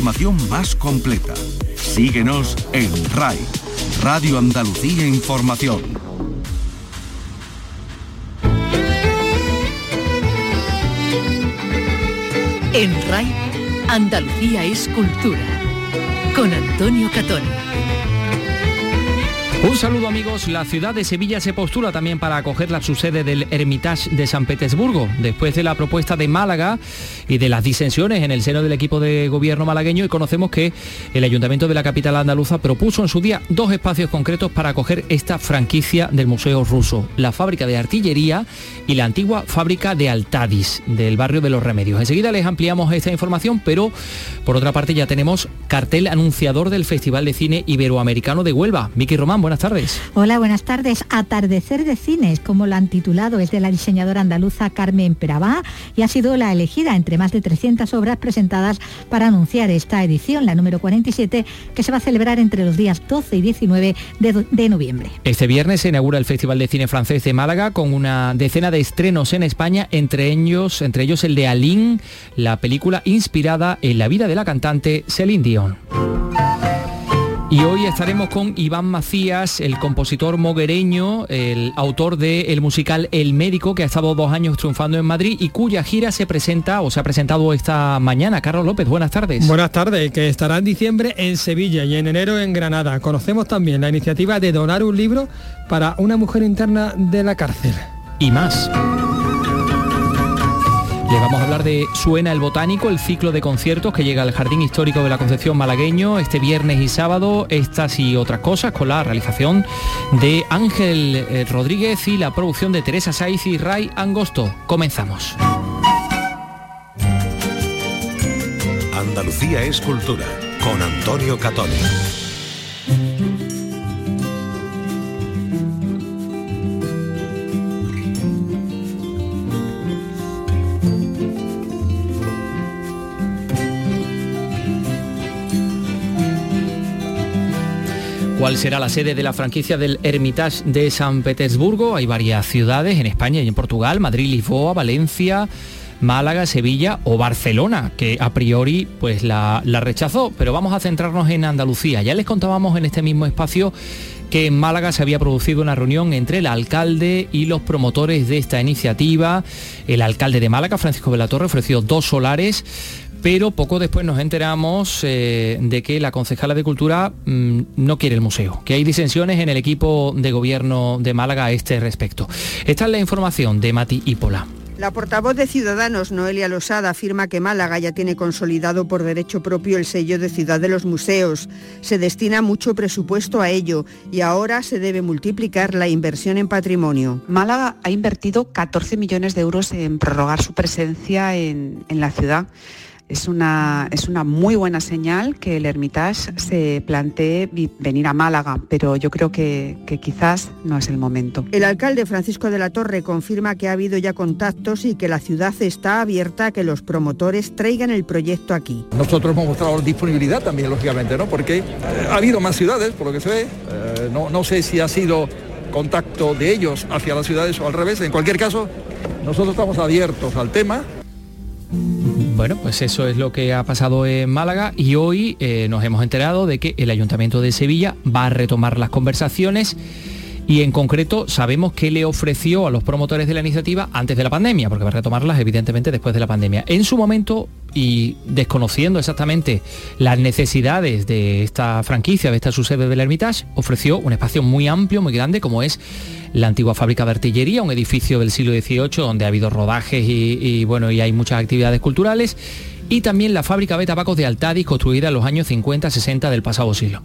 Información más completa. Síguenos en RAI, Radio Andalucía Información. En RAI, Andalucía es cultura. Con Antonio Catoni. Un saludo amigos, la ciudad de Sevilla se postula también para acoger la sede del Hermitage de San Petersburgo, después de la propuesta de Málaga y de las disensiones en el seno del equipo de gobierno malagueño y conocemos que el ayuntamiento de la capital andaluza propuso en su día dos espacios concretos para acoger esta franquicia del Museo Ruso, la fábrica de artillería y la antigua fábrica de Altadis del barrio de los Remedios. Enseguida les ampliamos esta información, pero por otra parte ya tenemos cartel anunciador del Festival de Cine Iberoamericano de Huelva. Vicky Román, buenas tardes. Hola, buenas tardes. Atardecer de cines, como lo han titulado, es de la diseñadora andaluza Carmen Perabá y ha sido la elegida entre más de 300 obras presentadas para anunciar esta edición, la número 47, que se va a celebrar entre los días 12 y 19 de, de noviembre. Este viernes se inaugura el Festival de Cine Francés de Málaga con una decena de estrenos en España, entre ellos, entre ellos el de Aline, la película inspirada en la vida de la cantante Celine Dion. Y hoy estaremos con Iván Macías, el compositor moguereño, el autor del musical El Médico, que ha estado dos años triunfando en Madrid y cuya gira se presenta o se ha presentado esta mañana. Carlos López, buenas tardes. Buenas tardes, que estará en diciembre en Sevilla y en enero en Granada. Conocemos también la iniciativa de donar un libro para una mujer interna de la cárcel. Y más. Le vamos a hablar de Suena el Botánico, el ciclo de conciertos que llega al Jardín Histórico de la Concepción Malagueño este viernes y sábado, estas y otras cosas, con la realización de Ángel eh, Rodríguez y la producción de Teresa Saiz y Ray Angosto. Comenzamos. Andalucía es cultura, con Antonio Catoni. ¿Cuál será la sede de la franquicia del Hermitage de San Petersburgo? Hay varias ciudades en España y en Portugal, Madrid, Lisboa, Valencia, Málaga, Sevilla o Barcelona, que a priori pues la, la, rechazó, pero vamos a centrarnos en Andalucía. Ya les contábamos en este mismo espacio que en Málaga se había producido una reunión entre el alcalde y los promotores de esta iniciativa. El alcalde de Málaga, Francisco de la Torre, ofreció dos solares pero poco después nos enteramos eh, de que la concejala de Cultura mmm, no quiere el museo, que hay disensiones en el equipo de gobierno de Málaga a este respecto. Esta es la información de Mati Ípola. La portavoz de Ciudadanos, Noelia Losada, afirma que Málaga ya tiene consolidado por derecho propio el sello de Ciudad de los Museos. Se destina mucho presupuesto a ello y ahora se debe multiplicar la inversión en patrimonio. Málaga ha invertido 14 millones de euros en prorrogar su presencia en, en la ciudad. Es una, es una, muy buena señal que el Hermitage se plantee venir a Málaga, pero yo creo que, que, quizás no es el momento. El alcalde Francisco de la Torre confirma que ha habido ya contactos y que la ciudad está abierta a que los promotores traigan el proyecto aquí. Nosotros hemos mostrado disponibilidad también, lógicamente, ¿no? porque eh, ha habido más ciudades, por lo que se ve. Eh, no, no sé si ha sido contacto de ellos hacia las ciudades o al revés. En cualquier caso, nosotros estamos abiertos al tema. Bueno, pues eso es lo que ha pasado en Málaga y hoy eh, nos hemos enterado de que el Ayuntamiento de Sevilla va a retomar las conversaciones y en concreto sabemos qué le ofreció a los promotores de la iniciativa antes de la pandemia, porque va a retomarlas evidentemente después de la pandemia. En su momento y desconociendo exactamente las necesidades de esta franquicia, de esta su sede del Hermitage, ofreció un espacio muy amplio, muy grande, como es la antigua fábrica de artillería, un edificio del siglo XVIII donde ha habido rodajes y, y bueno, y hay muchas actividades culturales y también la fábrica de tabacos de Altadis construida en los años 50-60 del pasado siglo.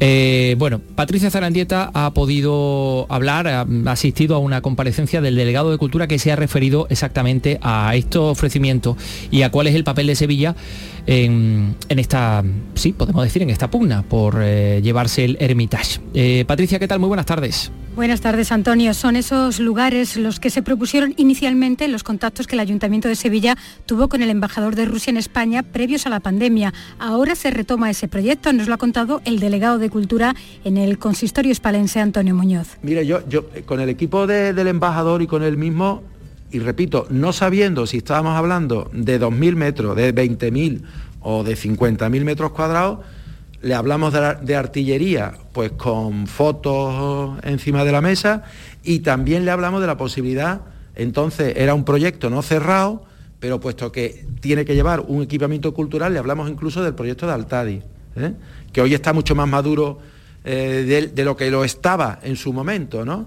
Eh, bueno, Patricia Zarandieta ha podido hablar, ha asistido a una comparecencia del delegado de Cultura que se ha referido exactamente a estos ofrecimientos y a cuál es el papel de Sevilla en, en esta, sí, podemos decir, en esta pugna por eh, llevarse el Hermitage. Eh, Patricia, ¿qué tal? Muy buenas tardes. Buenas tardes, Antonio. Son esos lugares los que se propusieron inicialmente los contactos que el Ayuntamiento de Sevilla tuvo con el embajador de Rusia en España previos a la pandemia. Ahora se retoma ese proyecto, nos lo ha contado el delegado de Cultura en el consistorio hispalense, Antonio Muñoz. Mire, yo, yo con el equipo de, del embajador y con él mismo, y repito, no sabiendo si estábamos hablando de 2.000 metros, de 20.000 o de 50.000 metros cuadrados, le hablamos de, artillería, pues con fotos encima de la mesa, y también le hablamos de la posibilidad, entonces era un proyecto no cerrado, pero puesto que tiene que llevar un equipamiento cultural, le hablamos incluso del proyecto de Altadi, ¿eh? que hoy está mucho más maduro eh, de, de, lo que lo estaba en su momento, ¿no?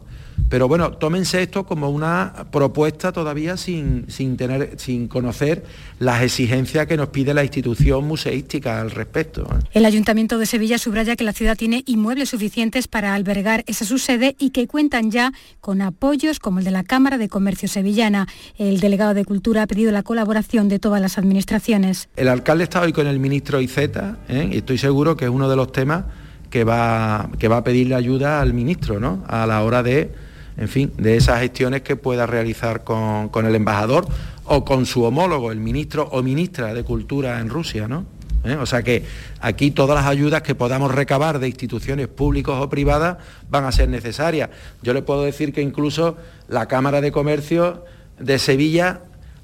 Pero bueno, tómense esto como una propuesta todavía sin, sin, tener, sin conocer las exigencias que nos pide la institución museística al respecto. ¿eh? El Ayuntamiento de Sevilla subraya que la ciudad tiene inmuebles suficientes para albergar esa su sede y que cuentan ya con apoyos como el de la Cámara de Comercio Sevillana. El delegado de Cultura ha pedido la colaboración de todas las administraciones. El alcalde está hoy con el ministro Iceta ¿eh? y estoy seguro que es uno de los temas que va, que va a pedirle ayuda al ministro ¿no? a la hora de en fin, de esas gestiones que pueda realizar con, el embajador o con su homólogo, el ministro o ministra de Cultura en Rusia, ¿no? ¿Eh? O sea que aquí todas las ayudas que podamos recabar de instituciones públicas o privadas van a ser necesarias. Yo le puedo decir que incluso la Cámara de Comercio de Sevilla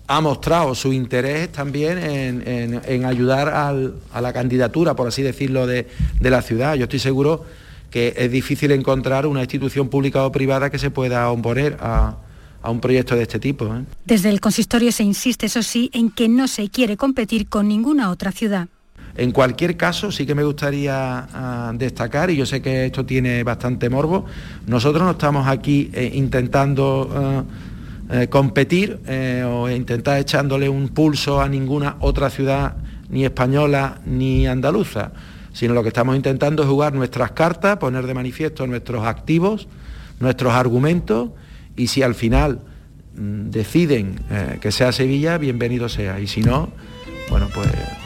ha mostrado su interés también en, ayudar a la candidatura, por así decirlo, de, de la ciudad. Yo estoy seguro que es difícil encontrar una institución pública o privada que se pueda oponer a, un proyecto de este tipo. ¿eh? Desde el consistorio se insiste, eso sí, en que no se quiere competir con ninguna otra ciudad. En cualquier caso, sí que me gustaría ah, destacar, y yo sé que esto tiene bastante morbo, nosotros no estamos aquí eh, intentando ah, eh, competir o intentar echándole un pulso a ninguna otra ciudad, ni española ni andaluza sino lo que estamos intentando es jugar nuestras cartas, poner de manifiesto nuestros activos, nuestros argumentos, y si al final mm, deciden eh, que sea Sevilla, bienvenido sea, y si no, bueno, pues pues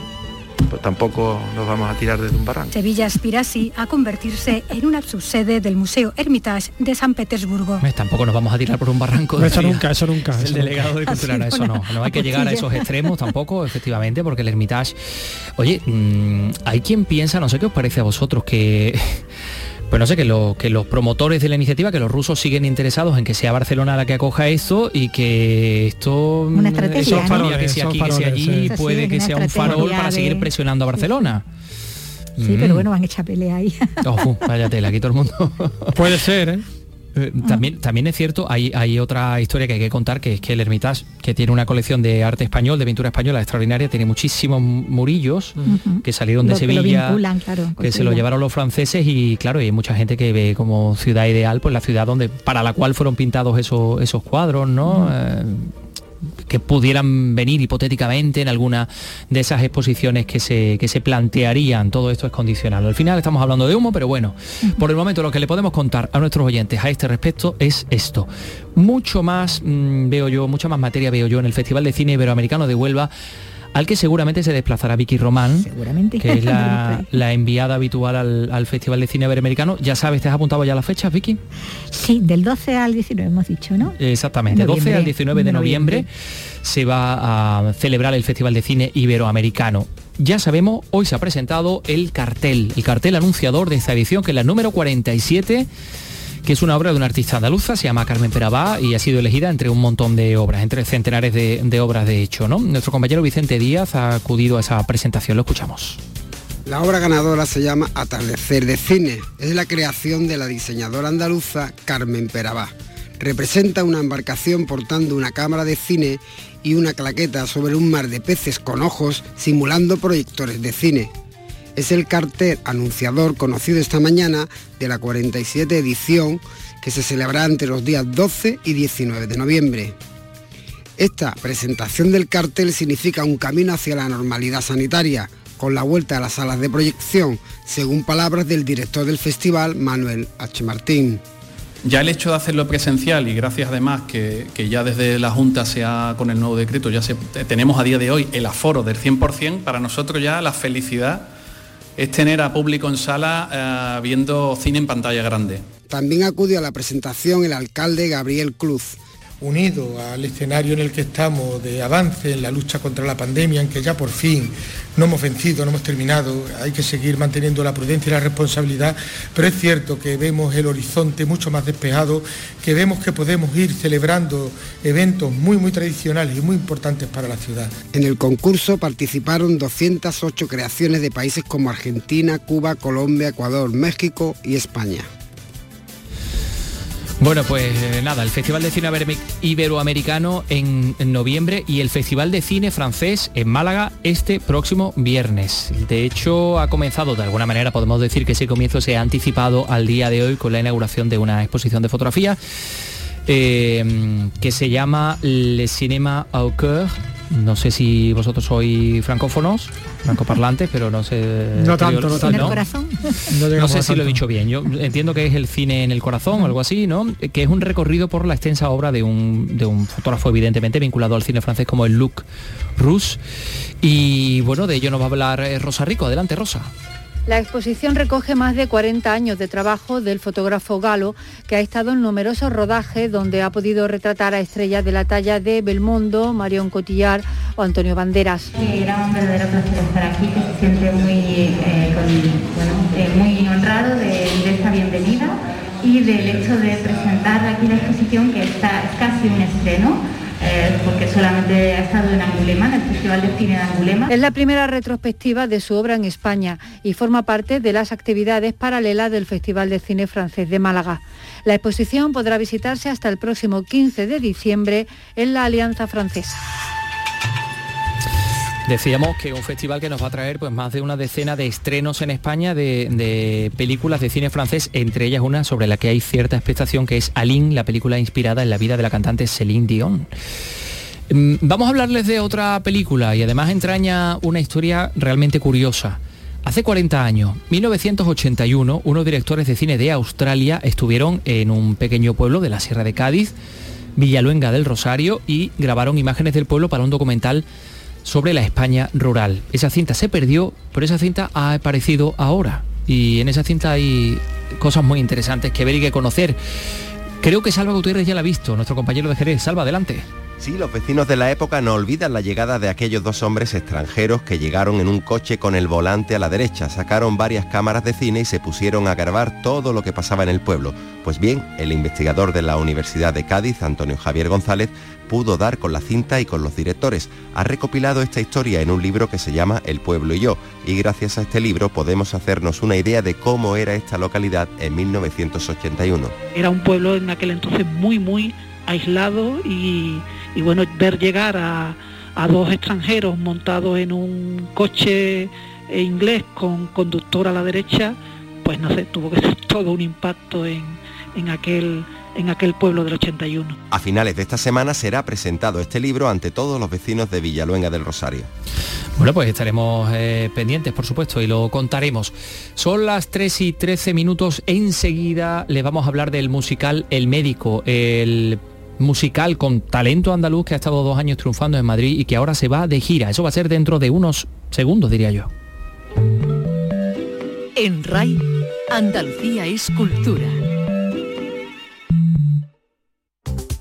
tampoco nos vamos a tirar desde un barranco. Sevilla aspira así a convertirse en una subsede del Museo Hermitage de San Petersburgo. tampoco nos vamos a tirar por un barranco. eso nunca, eso nunca. el delegado de Cultura, eso no. No hay que llegar a esos extremos tampoco, efectivamente, porque el Hermitage... Oye, mm, hay quien piensa, no sé qué os parece a vosotros, que pues no sé, que, que los promotores de la iniciativa, que los rusos siguen interesados en que sea Barcelona la que acoja esto y que esto... Una estrategia, que sea aquí, que sea allí, puede que sea un farol para seguir presionando a Barcelona. Sí, pero mm. bueno, van a echar pelea ahí. Oh, vaya tela, aquí todo el mundo. Puede ser, ¿eh? Eh, también, también es cierto, hay, hay otra historia que hay que contar, que es que el Hermitage, que tiene una colección de arte español, de pintura española extraordinaria, tiene muchísimos murillos que salieron de Sevilla, que, se lo llevaron los franceses y claro, hay mucha gente que ve como ciudad ideal, pues la ciudad donde para la cual fueron pintados esos, esos cuadros, ¿no? Que pudieran venir hipotéticamente en alguna de esas exposiciones que se, que se plantearían. Todo esto es condicional. Al final estamos hablando de humo, pero bueno, por el momento lo que le podemos contar a nuestros oyentes a este respecto es esto. Mucho más mm, veo yo, mucha más materia veo yo en el Festival de Cine Iberoamericano de Huelva al que seguramente se desplazará Vicky Román, que es la, enviada habitual al, Festival de Cine Iberoamericano. Ya sabes, ¿te has apuntado ya las fechas, Vicky? Sí, del 12 al 19 hemos dicho, ¿no? Exactamente, 12 al 19 de noviembre. se va a celebrar el Festival de Cine Iberoamericano. Ya sabemos, hoy se ha presentado el cartel, el cartel anunciador de esta edición, que es la número 47 que es una obra de una artista andaluza, se llama Carmen Perabá y ha sido elegida entre un montón de obras, entre centenares de, obras de hecho. ¿no? Nuestro compañero Vicente Díaz ha acudido a esa presentación, lo escuchamos. La obra ganadora se llama Atardecer de Cine. Es la creación de la diseñadora andaluza Carmen Perabá. Representa una embarcación portando una cámara de cine y una claqueta sobre un mar de peces con ojos simulando proyectores de cine es el cartel anunciador conocido esta mañana de la 47 edición que se celebrará entre los días 12 y 19 de noviembre. Esta presentación del cartel significa un camino hacia la normalidad sanitaria, con la vuelta a las salas de proyección, según palabras del director del festival, Manuel H. Martín. Ya el hecho de hacerlo presencial y gracias además que, ya desde la Junta se ha, con el nuevo decreto, ya tenemos a día de hoy el aforo del 100%, para nosotros ya la felicidad es tener a público en sala eh, viendo cine en pantalla grande. También acudió a la presentación el alcalde Gabriel Cruz. Unido al escenario en el que estamos de avance en la lucha contra la pandemia, en que ya por fin no hemos vencido, no hemos terminado, hay que seguir manteniendo la prudencia y la responsabilidad, pero es cierto que vemos el horizonte mucho más despejado, que vemos que podemos ir celebrando eventos muy, muy tradicionales y muy importantes para la ciudad. En el concurso participaron 208 creaciones de países como Argentina, Cuba, Colombia, Ecuador, México y España. Bueno, pues eh, nada, el Festival de Cine Iberoamericano en, noviembre y el Festival de Cine Francés en Málaga este próximo viernes. De hecho, ha comenzado, de alguna manera podemos decir que ese comienzo se ha anticipado al día de hoy con la inauguración de una exposición de fotografía eh, que se llama Le Cinéma au Coeur no sé si vosotros sois francófonos, francoparlantes, pero no sé... No tanto, no tanto. No, sé si lo he dicho bien. Yo entiendo que es el cine en el corazón algo así, ¿no? Que es un recorrido por la extensa obra de un, de un fotógrafo evidentemente vinculado al cine francés como el Luc Rousse. Y bueno, de ello nos va a hablar eh, Rosa Rico. Adelante, Rosa. La exposición recoge más de 40 años de trabajo del fotógrafo galo, que ha estado en numerosos rodajes donde ha podido retratar a estrellas de la talla de Belmondo, Marion Cotillard o Antonio Banderas. Era un verdadero placer estar aquí, que se siente muy, eh, eh, muy honrado de, esta bienvenida y del hecho de presentar aquí la exposición que está, es casi un estreno eh, porque solamente ha estado en Angulema, en el Festival de Cine de Angulema. Es la primera retrospectiva de su obra en España y forma parte de las actividades paralelas del Festival de Cine Francés de Málaga. La exposición podrá visitarse hasta el próximo 15 de diciembre en la Alianza Francesa. Decíamos que un festival que nos va a traer pues más de una decena de estrenos en España de, películas de cine francés, entre ellas una sobre la que hay cierta expectación que es Aline, la película inspirada en la vida de la cantante Céline Dion. Mm, vamos a hablarles de otra película y además entraña una historia realmente curiosa. Hace 40 años, 1981, unos directores de cine de Australia estuvieron en un pequeño pueblo de la Sierra de Cádiz, Villaluenga del Rosario, y grabaron imágenes del pueblo para un documental sobre la España rural. Esa cinta se perdió, pero esa cinta ha aparecido ahora. Y en esa cinta hay cosas muy interesantes que ver y que conocer. Creo que Salva Gutiérrez ya la ha visto, nuestro compañero de Jerez. Salva, adelante. Sí, los vecinos de la época no olvidan la llegada de aquellos dos hombres extranjeros que llegaron en un coche con el volante a la derecha, sacaron varias cámaras de cine y se pusieron a grabar todo lo que pasaba en el pueblo. Pues bien, el investigador de la Universidad de Cádiz, Antonio Javier González, pudo dar con la cinta y con los directores. Ha recopilado esta historia en un libro que se llama El pueblo y yo, y gracias a este libro podemos hacernos una idea de cómo era esta localidad en 1981. Era un pueblo en aquel entonces muy, muy aislado y, bueno, ver llegar a, dos extranjeros montados en un coche inglés con conductor a la derecha, pues no sé, tuvo que ser todo un impacto en, en aquel en aquel pueblo del 81. A finales de esta semana será presentado este libro ante todos los vecinos de Villaluenga del Rosario. Bueno, pues estaremos eh, pendientes, por supuesto, y lo contaremos. Son las 3 y 13 minutos. Enseguida le vamos a hablar del musical El Médico, el musical con talento andaluz que ha estado dos años triunfando en Madrid y que ahora se va de gira. Eso va a ser dentro de unos segundos, diría yo. En RAI, Andalucía es cultura.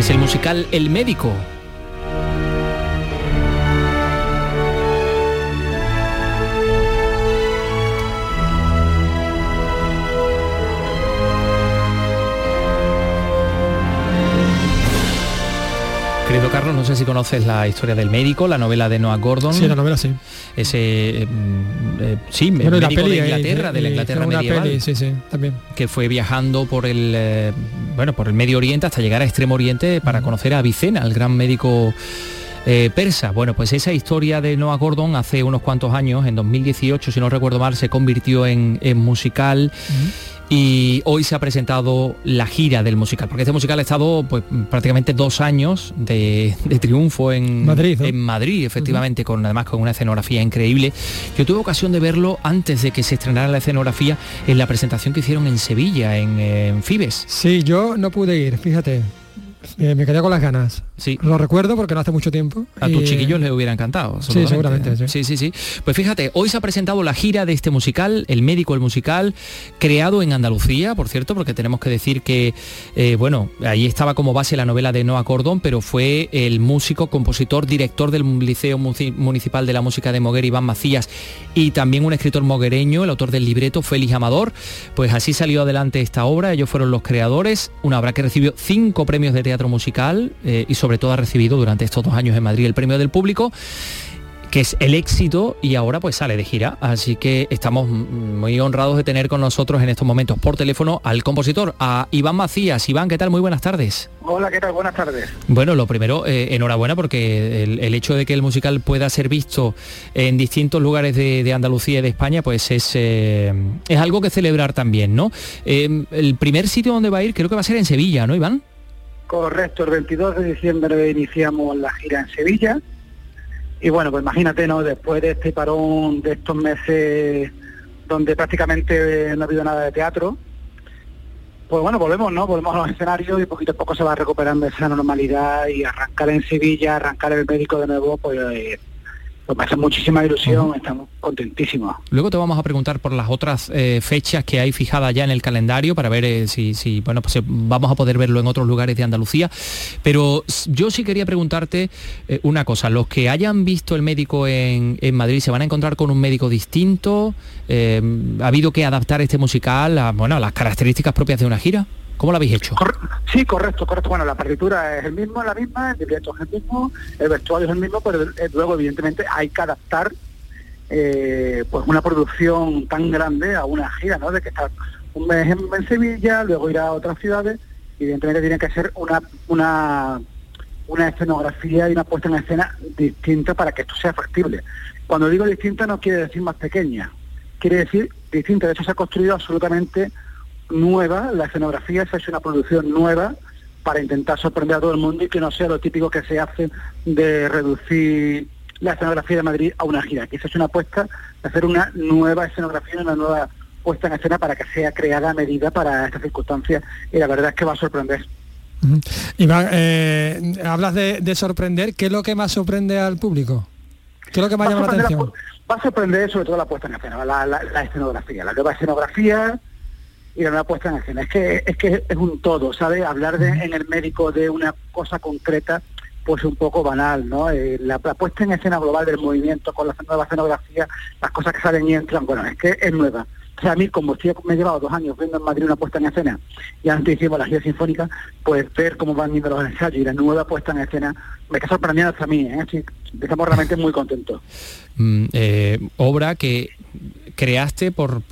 Es el musical El Médico. Carlos, no sé si conoces la historia del médico, la novela de Noah Gordon. Sí, la novela sí. Ese, eh, eh, sí, Bueno, la médico peli, de eh, Inglaterra, de la eh, Inglaterra medieval. peli, sí, sí, también. que fue viajando por el eh, bueno por el Medio Oriente hasta llegar a Extremo Oriente para conocer a Avicena, el gran médico eh, persa. Bueno, pues esa historia de Noah Gordon hace unos cuantos años, en 2018, si no recuerdo mal, se convirtió en, en musical. Y hoy se ha presentado la gira del musical, porque este musical ha estado pues, prácticamente dos años de, de triunfo en Madrid, ¿no? en Madrid, efectivamente, con además con una escenografía increíble. Yo tuve ocasión de verlo antes de que se estrenara la escenografía en la presentación que hicieron en Sevilla, en, en Fibes. Sí, yo no pude ir, fíjate. Eh, me quedé con las ganas. Sí. Lo recuerdo porque no hace mucho tiempo. A y- tus chiquillos les hubiera encantado. Sí, seguramente, sí. Sí, sí, sí. Pues fíjate, hoy se ha presentado la gira de este musical, El Médico, el musical, creado en Andalucía, por cierto, porque tenemos que decir que, eh, bueno, ahí estaba como base la novela de Noah Cordón, pero fue el músico, compositor, director del Liceo Municipal de la Música de Moguer, Iván Macías, y también un escritor moguereño, el autor del libreto, Félix Amador. Pues así salió adelante esta obra, ellos fueron los creadores, una obra que recibió cinco premios de teatro musical eh, y sobre todo ha recibido durante estos dos años en Madrid el premio del público que es el éxito y ahora pues sale de gira. Así que estamos muy honrados de tener con nosotros en estos momentos por teléfono al compositor, a Iván Macías. Iván, ¿qué tal? Muy buenas tardes. Hola, ¿qué tal? Buenas tardes. Bueno, lo primero, eh, enhorabuena porque el, el hecho de que el musical pueda ser visto en distintos lugares de, de Andalucía y de España, pues es, eh, es algo que celebrar también, ¿no? Eh, el primer sitio donde va a ir creo que va a ser en Sevilla, ¿no, Iván? Correcto, el 22 de diciembre iniciamos la gira en Sevilla. Y bueno, pues imagínate, ¿no? Después de este parón de estos meses donde prácticamente no ha habido nada de teatro, pues bueno, volvemos, ¿no? Volvemos a los escenarios y poquito a poco se va recuperando esa normalidad y arrancar en Sevilla, arrancar el médico de nuevo, pues, eh, pues me hace muchísima ilusión, estamos contentísimos. Luego te vamos a preguntar por las otras eh, fechas que hay fijadas ya en el calendario para ver eh, si, si, bueno, pues eh, vamos a poder verlo en otros lugares de Andalucía. Pero yo sí quería preguntarte eh, una cosa. Los que hayan visto el médico en, en Madrid se van a encontrar con un médico distinto. ¿Ha habido que adaptar este musical a, bueno, a las características propias de una gira? ¿Cómo lo habéis hecho? Sí, correcto, correcto. Bueno, la partitura es el mismo, la misma, el libreto es el mismo, el vestuario es el mismo, pero eh, luego evidentemente hay que adaptar eh, pues una producción tan grande a una gira, ¿no? De que estar un mes en, Sevilla, luego ir a otras ciudades, evidentemente tiene que ser una una una escenografía y una puesta en escena distinta para que esto sea factible. Cuando digo distinta no quiere decir más pequeña, quiere decir distinta. De hecho se ha construido absolutamente nueva, la escenografía se ha hecho una producción nueva para intentar sorprender a todo el mundo y que no sea lo típico que se hace de reducir la escenografía de Madrid a una gira. Aquí se ha hecho una apuesta de hacer una nueva escenografía, una nueva puesta en escena para que sea creada a medida para estas circunstancias y la verdad es que va a sorprender. Ujú. Iván, eh, hablas de, de sorprender, ¿qué es lo que más sorprende al público? ¿Qué es lo que más Va a llama la sorprender atención? Va a sorprender sobre todo la puesta en escena, la, la- la escenografía, la nueva escenografía y la nueva puesta en escena. Es que es que es un todo, ¿sabes? Hablar de, en el médico de una cosa concreta, pues un poco banal, ¿no? Eh, la, la puesta en escena global del movimiento con la nueva escenografía, las cosas que salen y entran, bueno, es que es nueva. O sea, a mí, como estoy- me he llevado dos años viendo en Madrid una puesta en escena y antes hicimos la gira sinfónica, pues ver cómo van yendo los ensayos y la nueva puesta en escena me está sorprendiendo hasta a mí, ¿eh? Estamos realmente muy contentos. Mm, eh, obra que creaste por,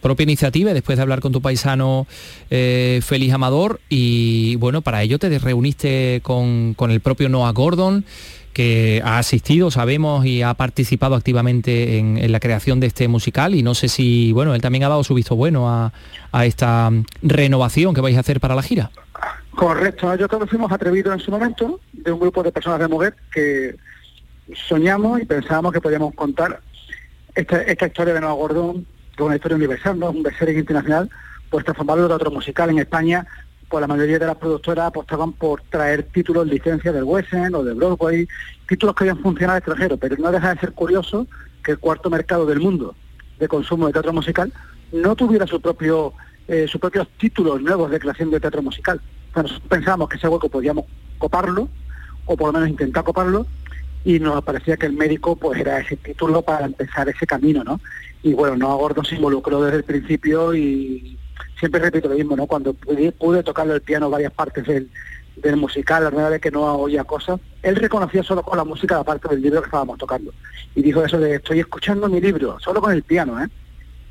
propia iniciativa después de hablar con tu paisano eh, Félix Amador y bueno, para ello te reuniste con, con el propio Noah Gordon que ha asistido, sabemos, y ha participado activamente en, la creación de este musical y no sé si, bueno, él también ha dado su visto bueno a, esta renovación que vais a hacer para la gira. Correcto, yo creo que fuimos atrevidos en su momento de un grupo de personas de mujer que soñamos y pensábamos que podíamos contar esta, esta historia de Nueva Gordón, que es una historia universal, ¿no? un bestseller internacional, pues transformarlo en otro musical en España, pues la mayoría de las productoras apostaban por traer títulos, licencias del West End o de Broadway, títulos que habían funcionado al extranjero, pero no deja de ser curioso que el cuarto mercado del mundo de consumo de teatro musical no tuviera su propio eh, sus propios títulos nuevos de creación de teatro musical. Bueno, pensábamos que ese hueco podíamos coparlo, o por lo menos intentar coparlo, y nos parecía que el médico pues era ese título para empezar ese camino, ¿no? Y bueno, Noah Gordon se involucró desde el principio y siempre repito lo mismo, ¿no? Cuando pude, pude tocarle el piano varias partes del, musical, la primera vez que no oía cosas, él reconocía solo con la música la parte del libro que estábamos tocando. Y dijo eso de estoy escuchando mi libro, solo con el piano, ¿eh?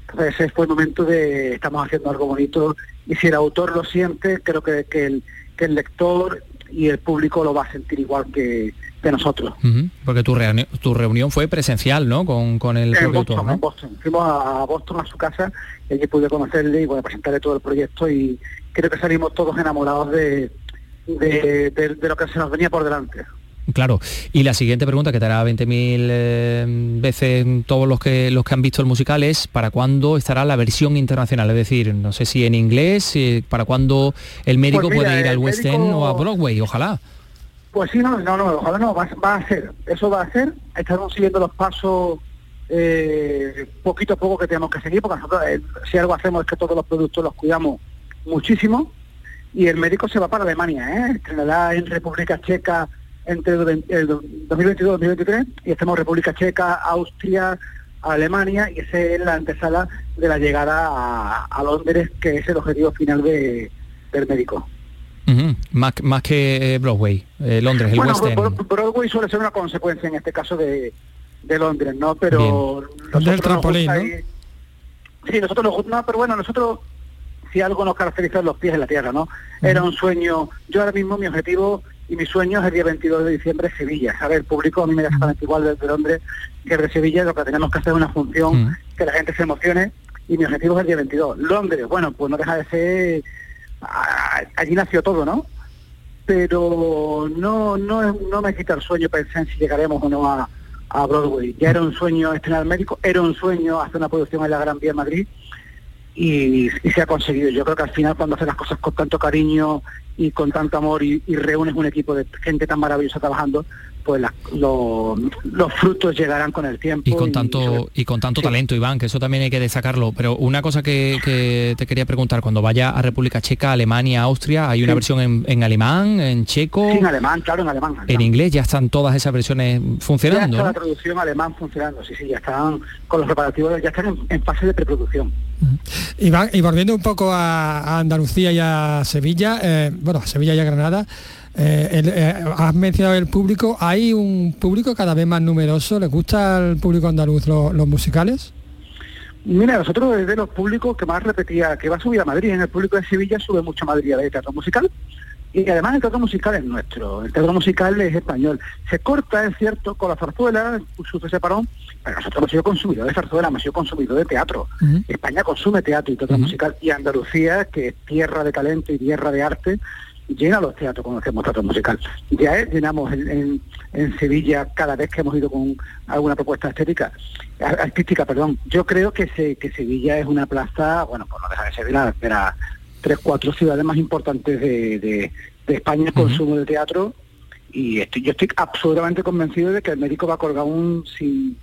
Entonces ese fue el momento de estamos haciendo algo bonito y si el autor lo siente, creo que, que el lector y el público lo va a sentir igual que, que nosotros. Porque tu, reuni- tu reunión fue presencial, ¿no? Con, con el En Boston, autor, en ¿no? Boston. Fuimos a Boston a su casa y allí pude conocerle y bueno, presentarle todo el proyecto y creo que salimos todos enamorados de, de, de- de lo que se nos venía por delante. Claro. Y la siguiente pregunta que te hará 20.000 eh, veces todos los que los que han visto el musical es ¿para cuándo estará la versión internacional? Es decir, no sé si en inglés, eh, ¿para cuándo el médico Pues mira, puede ir al West End médico- o a Broadway? Ojalá. Pues sí, no, no, no, ojalá no, va, va a ser, eso va a ser, estamos siguiendo los pasos eh, poquito a poco que tenemos que seguir, porque nosotros eh, si algo hacemos es que todos los productos los cuidamos muchísimo y el médico se va para Alemania, ¿eh? estrenará en República Checa entre el ven- el 2022 y 2023 y estamos República Checa, Austria, Alemania y esa es la antesala de la llegada a, Londres, que es el objetivo final de- del médico. Ujú, Más, más que eh, Broadway, eh, Londres, el bueno, West End. Broadway suele ser una consecuencia en este caso de, de Londres, ¿no? Pero Del trampolín, ¿no? ir- Sí, nosotros nos no, pero bueno, nosotros si algo nos caracteriza los pies en la tierra, ¿no? Era un sueño, yo ahora mismo mi objetivo y mi sueño es el día 22 de diciembre Sevilla, ¿sabes? El público a mí me da exactamente igual desde Londres que de Sevilla, lo que tenemos que hacer es una función que la gente se emocione y mi objetivo es el día 22. Londres, bueno, pues no deja de ser, allí nació todo, ¿no? pero no no no me quita el sueño pensar en si llegaremos o no a, a Broadway. Ya era un sueño estrenar médico, era un sueño hacer una producción en la Gran Vía en Madrid y, y se ha conseguido. Yo creo que al final cuando haces las cosas con tanto cariño y con tanto amor y, y reúnes un equipo de gente tan maravillosa trabajando, pues las- lo- los frutos llegarán con el tiempo. Y con tanto y con tanto talento, Iván, que eso también hay que destacarlo. Pero una cosa que, que te quería preguntar, cuando vaya a República Checa, Alemania, Austria, hay una Sí. versión en, en alemán, en checo, Sí, en alemán, claro, en alemán. en inglés, ya están todas esas versiones Ya funcionando. está ¿no? la traducción alemán funcionando, sí, sí, ya están con los preparativos, ya están en, en fase de preproducción. Y, va- y volviendo un poco a, a Andalucía y a Sevilla, eh, bueno, a Sevilla y a Granada, eh, el- eh, has mencionado el público, ¿hay un público cada vez más numeroso? ¿Le gusta al público andaluz lo- los musicales? Mira, nosotros es de los públicos que más repetía que va a subir a Madrid. En el público de Sevilla sube mucho a Madrid a ver teatro musical. Y además el teatro musical es nuestro, el teatro musical es español. Se corta, es cierto, con la zarzuela, su separón, pero nosotros hemos sido consumidores de zarzuela, hemos sido consumidores de teatro. España consume teatro y teatro musical y Andalucía, que es tierra de talento y tierra de arte, llena los teatros cuando hacemos teatro musical. Ya eh, llenamos en, en- en Sevilla cada vez que hemos ido con alguna propuesta estética, artística, perdón. Yo creo que, se, que Sevilla es una plaza, bueno, pues no deja de ser de las de las tres, cuatro ciudades más importantes de, de- de España en consumo de teatro y estoy, yo estoy absolutamente convencido de que el médico va a colgar un sin,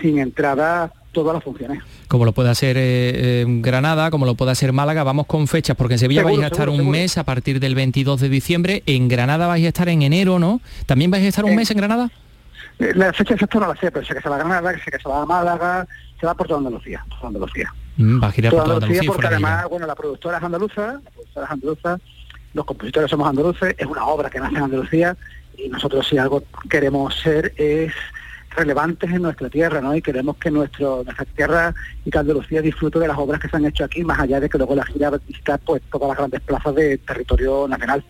sin entrada todas las funciones. Como lo puede hacer eh, eh, Granada, como lo puede hacer Málaga, vamos con fechas, porque en Sevilla Seguro, vais a estar seguro, un seguro. mes a partir del 22 de diciembre, en Granada vais a estar en enero, ¿no? ¿También vais a estar un Eh, mes en Granada? La fecha exacta no la sé, pero sé que se va a Granada, sé que se va a Málaga, se va por toda Andalucía, por toda Andalucía. Mm, va a girar por Toda Andalucía porque además, bueno, la productora es andaluza, la productora es andaluza, los compositores somos andaluces, es una obra que nace en Andalucía y nosotros si algo queremos ser es relevantes en nuestra tierra, ¿no? Y queremos que nuestro, nuestra tierra y que Andalucía disfrute de las obras que se han hecho aquí, más allá de que luego la gira visita pues todas las grandes plazas de territorio nacional.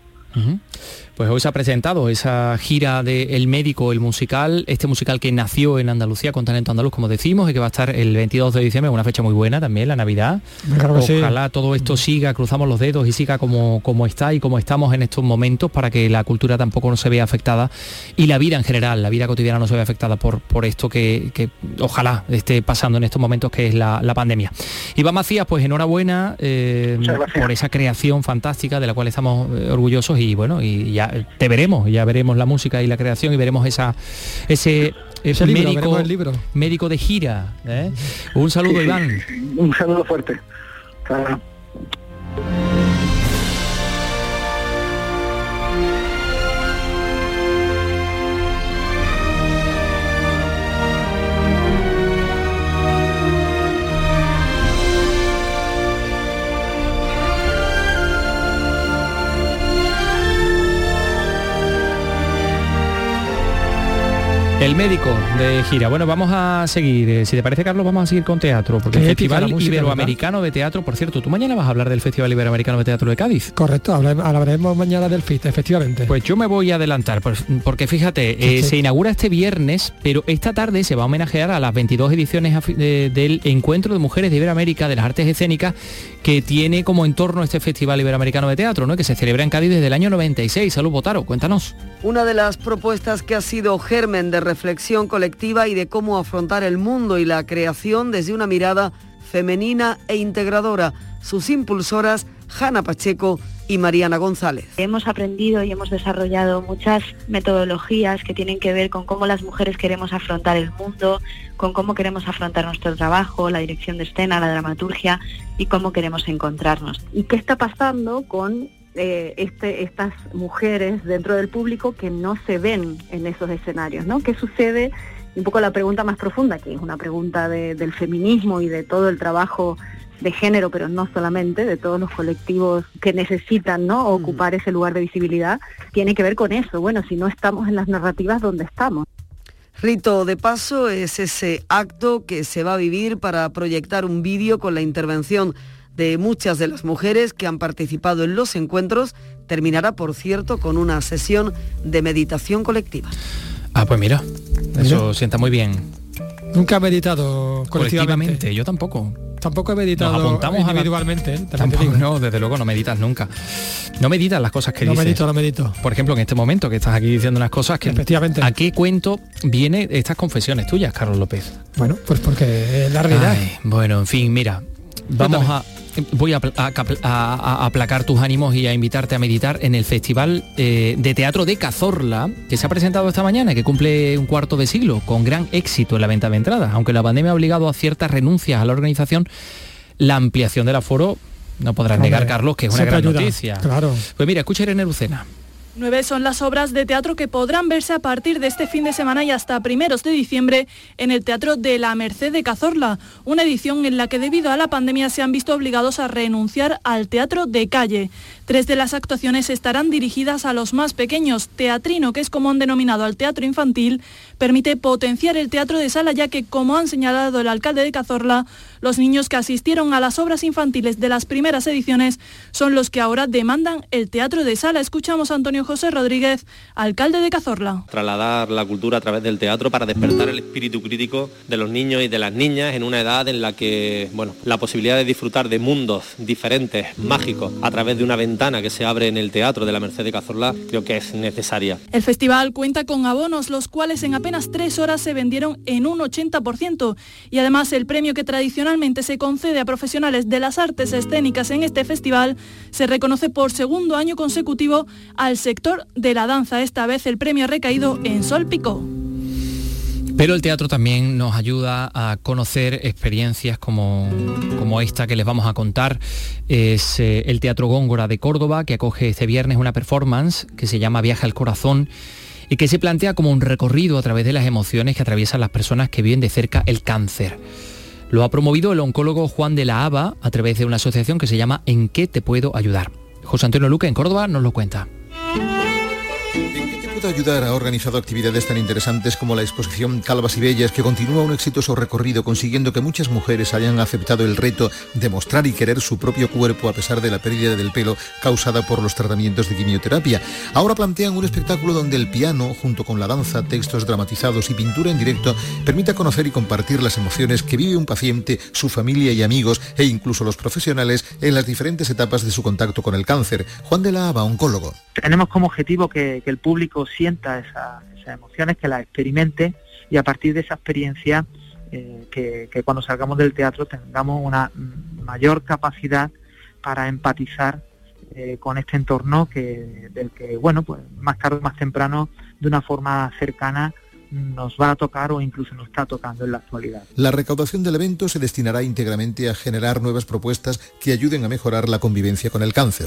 Pues hoy se ha presentado esa gira de El Médico, el musical, este musical que nació en Andalucía con talento andaluz, como decimos, y que va a estar el 22 de diciembre, una fecha muy buena también, la Navidad. Claro que sí. Ojalá todo esto siga, cruzamos los dedos y siga como, como está y como estamos en estos momentos para que la cultura tampoco no se vea afectada y la vida en general, la vida cotidiana no se vea afectada por, por esto que, que ojalá esté pasando en estos momentos que es la, la pandemia. Iván Macías, pues enhorabuena eh, por esa creación fantástica de la cual estamos eh, orgullosos y bueno, y ya te veremos, ya veremos la música y la creación y veremos esa ese, Ese libro, médico, veremos el libro. médico de gira. ¿eh? Un saludo, Sí, Iván. Un saludo fuerte. El médico de gira. Bueno, vamos a seguir. eh, Si te parece, Carlos, vamos a seguir con teatro. Porque el Festival música, Iberoamericano de Teatro, por cierto, tú mañana vas a hablar del Festival Iberoamericano de Teatro de Cádiz. Correcto, habla- hablaremos mañana del FIT, efectivamente. Pues yo me voy a adelantar, pues, porque fíjate, eh, Sí. se inaugura este viernes, pero esta tarde se va a homenajear a las 22 ediciones de- del Encuentro de Mujeres de Iberoamérica de las Artes Escénicas que tiene como entorno este Festival Iberoamericano de Teatro, ¿no? que se celebra en Cádiz desde el año 96. Salud, Botaro, cuéntanos. Una de las propuestas que ha sido germen de reflexión colectiva y de cómo afrontar el mundo y la creación desde una mirada femenina e integradora. Sus impulsoras, Hanna Pacheco y Mariana González. Hemos aprendido y hemos desarrollado muchas metodologías que tienen que ver con cómo las mujeres queremos afrontar el mundo, con cómo queremos afrontar nuestro trabajo, la dirección de escena, la dramaturgia y cómo queremos encontrarnos. ¿Y qué está pasando con eh, este, estas mujeres dentro del público que no se ven en esos escenarios? ¿no? ¿Qué sucede? Y un poco la pregunta más profunda, que es una pregunta de- del feminismo y de todo el trabajo de género, pero no solamente, de todos los colectivos que necesitan ¿no? ocupar ese lugar de visibilidad, tiene que ver con eso. Bueno, si no estamos en las narrativas, ¿dónde estamos? Rito de paso es ese acto que se va a vivir para proyectar un vídeo con la intervención de muchas de las mujeres que han participado en los encuentros. Terminará, por cierto, con una sesión de meditación colectiva. Ah, pues mira, eso sienta muy bien. Nunca he meditado colectivamente. Colectivamente, yo tampoco. Tampoco he meditado Nos apuntamos individualmente. ¿eh? Tampoco, no, desde luego no meditas nunca. No meditas las cosas que No dices. medito, no medito. Por ejemplo, en este momento que estás aquí diciendo unas cosas que... Efectivamente. ¿A qué cuento viene estas confesiones tuyas, Carlos López? Bueno, pues porque es la realidad. Ay, bueno, en fin, mira, vamos a... Voy a, aplacar tus ánimos y a invitarte a meditar en el Festival eh, de Teatro de Cazorla, que se ha presentado esta mañana que cumple un cuarto de siglo, con gran éxito en la venta de entradas. Aunque la pandemia ha obligado a ciertas renuncias a la organización, la ampliación del aforo, no podrás Hombre, negar, Carlos, que es una gran ayuda, noticia. claro. Pues mira, escucha Irene Lucena. Nueve son las obras de teatro que podrán verse a partir de este fin de semana y hasta primeros de diciembre en el Teatro de la Merced de Cazorla, una edición en la que debido a la pandemia se han visto obligados a renunciar al teatro de calle. Tres de las actuaciones estarán dirigidas a los más pequeños. Teatrino, que es como han denominado al teatro infantil, permite potenciar el teatro de sala ya que, como han señalado el alcalde de Cazorla, los niños que asistieron a las obras infantiles de las primeras ediciones son los que ahora demandan el teatro de sala. Escuchamos a Antonio José Rodríguez, alcalde de Cazorla. trasladar la cultura a través del teatro para despertar el espíritu crítico de los niños y de las niñas en una edad en la que, bueno, la posibilidad de disfrutar de mundos diferentes, mágicos, a través de una ventana que se abre en el teatro de la Merced de Cazorla, creo que es necesaria. El festival cuenta con abonos, los cuales en apenas tres horas se vendieron en un 80%. Y además el premio que tradicionalmente se concede a profesionales de las artes escénicas en este festival se reconoce por segundo año consecutivo al sector de la danza. Esta vez el premio ha recaído en Sol Picó. Pero el teatro también nos ayuda a conocer experiencias como, como esta que les vamos a contar. Es eh, el Teatro Góngora de Córdoba, que acoge este viernes una performance que se llama Viaje al Corazón y que se plantea como un recorrido a través de las emociones que atraviesan las personas que viven de cerca el cáncer. Lo ha promovido el oncólogo Juan de la Haba a través de una asociación que se llama ¿En qué te puedo ayudar? José Antonio Luque en Córdoba nos lo cuenta. Thank you. Puede ayudar ha organizado actividades tan interesantes como la exposición Calvas y Bellas, que continúa un exitoso recorrido consiguiendo que muchas mujeres hayan aceptado el reto de mostrar y querer su propio cuerpo a pesar de la pérdida del pelo causada por los tratamientos de quimioterapia. Ahora plantean un espectáculo donde el piano, junto con la danza, textos dramatizados y pintura en directo, permita conocer y compartir las emociones que vive un paciente, su familia y amigos e incluso los profesionales en las diferentes etapas de su contacto con el cáncer. Juan de la Haba, oncólogo. tenemos como objetivo que el público sienta esa- esas emociones, que las experimente y a partir de esa experiencia eh, que, cuando salgamos del teatro tengamos una mayor capacidad para empatizar eh, con este entorno que, del que, bueno, pues más tarde o más temprano, de una forma cercana, nos va a tocar o incluso nos está tocando en la actualidad. La recaudación del evento se destinará íntegramente a generar nuevas propuestas que ayuden a mejorar la convivencia con el cáncer.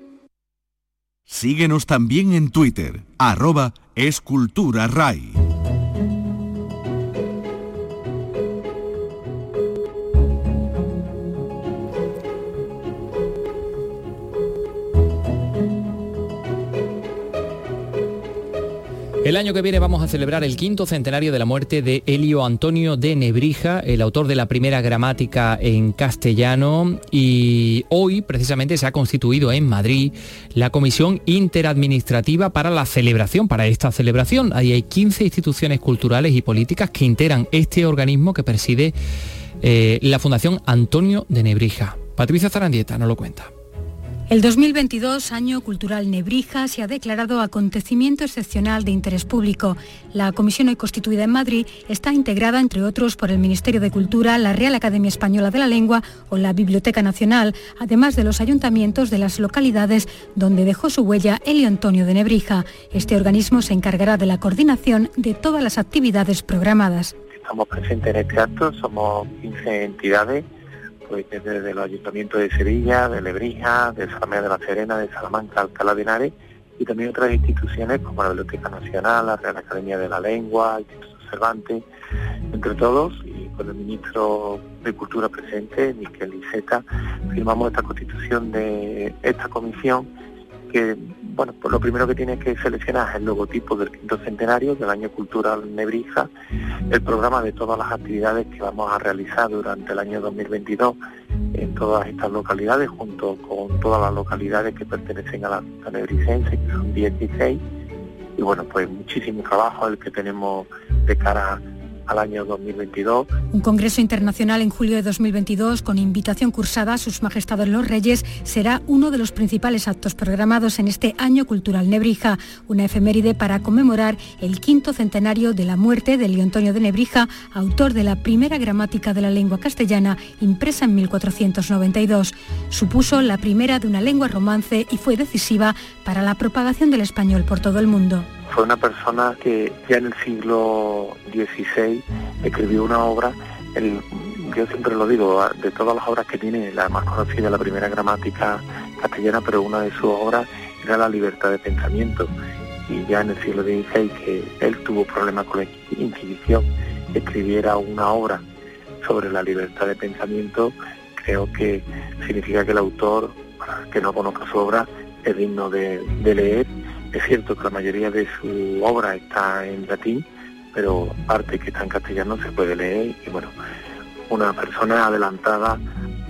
Síguenos también en Twitter, arroba escultura RAI. El año que viene vamos a celebrar el quinto centenario de la muerte de Elio Antonio de Nebrija, el autor de la primera gramática en castellano, y hoy precisamente se ha constituido en Madrid la Comisión Interadministrativa para la celebración, para esta celebración. Ahí hay 15 instituciones culturales y políticas que integran este organismo que preside eh, la Fundación Antonio de Nebrija. Patricia Zarandieta nos lo cuenta. El 2022, Año Cultural Nebrija, se ha declarado acontecimiento excepcional de interés público. La comisión hoy constituida en Madrid está integrada, entre otros, por el Ministerio de Cultura, la Real Academia Española de la Lengua o la Biblioteca Nacional, además de los ayuntamientos de las localidades donde dejó su huella Elio Antonio de Nebrija. Este organismo se encargará de la coordinación de todas las actividades programadas. Estamos presentes en este acto, somos 15 entidades, pues desde los ayuntamientos de Sevilla, de Lebrija, de Salamea de la Serena, de Salamanca, Alcalá de Henares y también otras instituciones como la Biblioteca Nacional, la Real Academia de la Lengua, el Instituto Cervantes, entre todos, y con el ministro de Cultura presente, Miquel Iceta, firmamos esta constitución de esta comisión que, bueno, pues lo primero que tiene que seleccionar es el logotipo del quinto centenario del año cultural Nebrija, el programa de todas las actividades que vamos a realizar durante el año 2022 en todas estas localidades, junto con todas las localidades que pertenecen a la Nebricense, que son 16, y bueno, pues muchísimo trabajo el que tenemos de cara al año 2022. Un congreso internacional en julio de 2022 con invitación cursada a sus majestades los reyes será uno de los principales actos programados en este año cultural Nebrija, una efeméride para conmemorar el quinto centenario de la muerte de Leo Antonio de Nebrija, autor de la primera gramática de la lengua castellana impresa en 1492. Supuso la primera de una lengua romance y fue decisiva para la propagación del español por todo el mundo. Fue una persona que ya en el siglo XVI escribió una obra, yo siempre lo digo, de todas las obras que tiene, la más conocida, la primera gramática castellana, pero una de sus obras era la libertad de pensamiento. Y ya en el siglo XVI, que él tuvo problemas con la Inquisición, escribiera una obra sobre la libertad de pensamiento, creo que significa que el autor, que no conozca su obra, es digno de leer. Es cierto que la mayoría de su obra está en latín, pero parte que está en castellano se puede leer y bueno, una persona adelantada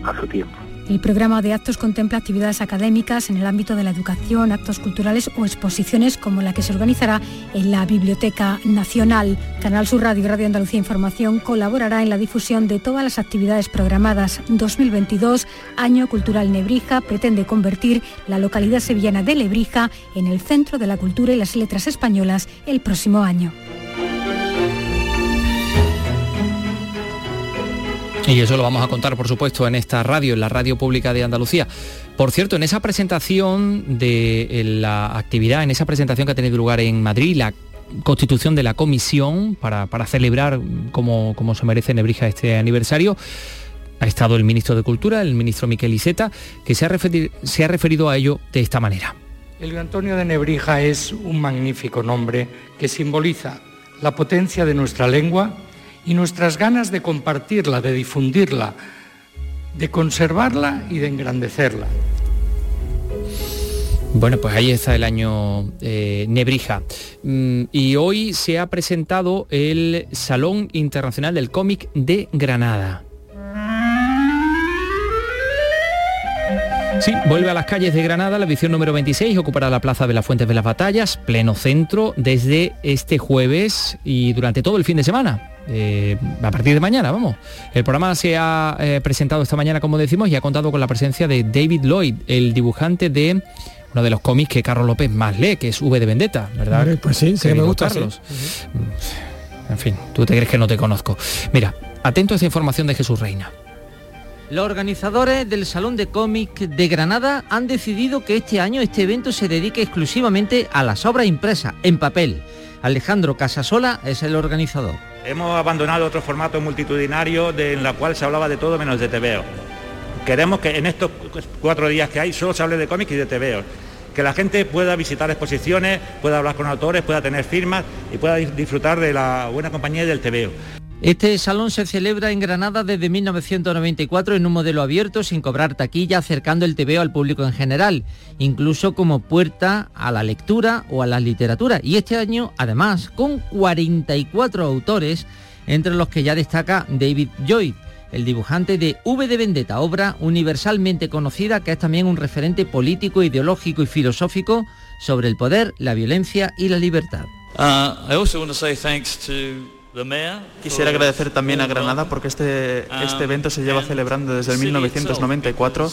a su tiempo. El programa de actos contempla actividades académicas en el ámbito de la educación, actos culturales o exposiciones como la que se organizará en la Biblioteca Nacional. Canal Sur Radio y Radio Andalucía Información colaborará en la difusión de todas las actividades programadas. 2022, Año Cultural Nebrija, pretende convertir la localidad sevillana de Lebrija en el centro de la cultura y las letras españolas el próximo año. Y eso lo vamos a contar, por supuesto, en esta radio, en la radio pública de Andalucía. Por cierto, en esa presentación de la actividad, en esa presentación que ha tenido lugar en Madrid, la constitución de la comisión para, para celebrar como, como se merece Nebrija este aniversario, ha estado el ministro de Cultura, el ministro Miquel Iceta, que se ha, se ha referido a ello de esta manera. Elio Antonio de Nebrija es un magnífico nombre que simboliza la potencia de nuestra lengua y nuestras ganas de compartirla, de difundirla, de conservarla y de engrandecerla. Bueno, pues ahí está el año eh, Nebrija. Mm, y hoy se ha presentado el Salón Internacional del Cómic de Granada. Sí, vuelve a las calles de Granada la edición número 26, ocupará la Plaza de las Fuentes de las Batallas, pleno centro, desde este jueves y durante todo el fin de semana. Eh, a partir de mañana, vamos. El programa se ha eh, presentado esta mañana, como decimos, y ha contado con la presencia de David Lloyd, el dibujante de uno de los cómics que Carlos López más lee, que es V de Vendetta, ¿verdad? Pues sí, sí me gusta. Carlos. En fin, tú te crees que no te conozco. Mira, atento a esta información de Jesús Reina. Los organizadores del Salón de Cómic de Granada han decidido que este año este evento se dedique exclusivamente a las obras impresas en papel. Alejandro Casasola es el organizador. Hemos abandonado otro formato multitudinario en la cual se hablaba de todo menos de TVO. Queremos que en estos cuatro días que hay solo se hable de cómics y de TVO. Que la gente pueda visitar exposiciones, pueda hablar con autores, pueda tener firmas y pueda disfrutar de la buena compañía del TVO. Este salón se celebra en Granada desde 1994 en un modelo abierto sin cobrar taquilla, acercando el TVO al público en general, incluso como puerta a la lectura o a la literatura. Y este año, además, con 44 autores, entre los que ya destaca David Lloyd, el dibujante de V de Vendetta, obra universalmente conocida que es también un referente político, ideológico y filosófico sobre el poder, la violencia y la libertad. Uh, Quisiera agradecer también a Granada porque este, este evento se lleva celebrando desde el 1994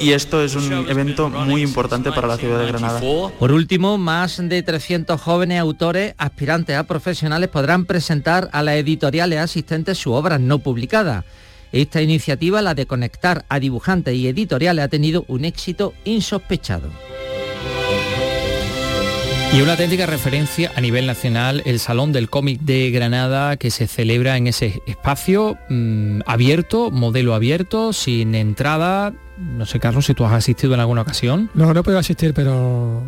y esto es un evento muy importante para la ciudad de Granada. Por último, más de 300 jóvenes autores aspirantes a profesionales podrán presentar a las editoriales asistentes su obra no publicada. Esta iniciativa, la de conectar a dibujantes y editoriales, ha tenido un éxito insospechado. Y una auténtica referencia a nivel nacional, el Salón del Cómic de Granada, que se celebra en ese espacio mm, abierto, modelo abierto, sin entrada. No sé, Carlos, si tú has asistido en alguna ocasión. No, no puedo asistir, pero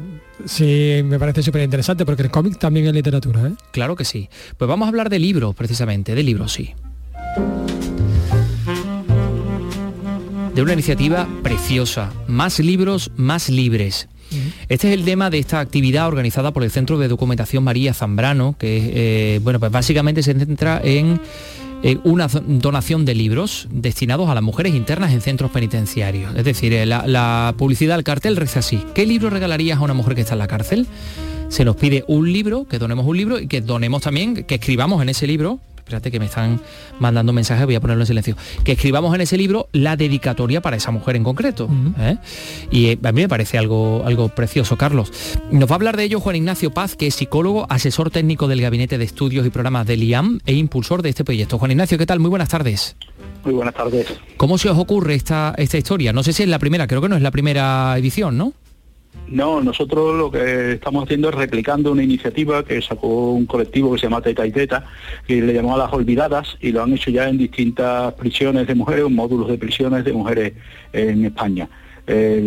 sí me parece súper interesante, porque el cómic también es literatura. ¿eh? Claro que sí. Pues vamos a hablar de libros, precisamente, de libros, sí. De una iniciativa preciosa. Más libros, más libres este es el tema de esta actividad organizada por el Centro de Documentación María Zambrano, que eh, bueno, pues básicamente se centra en una donación de libros destinados a las mujeres internas en centros penitenciarios. Es decir, eh, la, publicidad al cartel reza así. ¿Qué libro regalarías a una mujer que está en la cárcel? Se nos pide un libro, que donemos un libro y que donemos también, que escribamos en ese libro espérate que me están mandando mensajes, voy a ponerlo en silencio, que escribamos en ese libro la dedicatoria para esa mujer en concreto. ¿eh? Y eh, a mí me parece algo, algo precioso, Carlos. Nos va a hablar de ello Juan Ignacio Paz, que es psicólogo, asesor técnico del Gabinete de Estudios y Programas del IAM e impulsor de este proyecto. Juan Ignacio, ¿qué tal? Muy buenas tardes. Muy buenas tardes. ¿Cómo se os ocurre esta, esta historia? No sé si es la primera, creo que no es la primera edición, ¿no? No, nosotros lo que estamos haciendo es replicando una iniciativa que sacó un colectivo que se llama Teta y Teta, que le llamó a las olvidadas y lo han hecho ya en distintas prisiones de mujeres, módulos de prisiones de mujeres en España. Eh,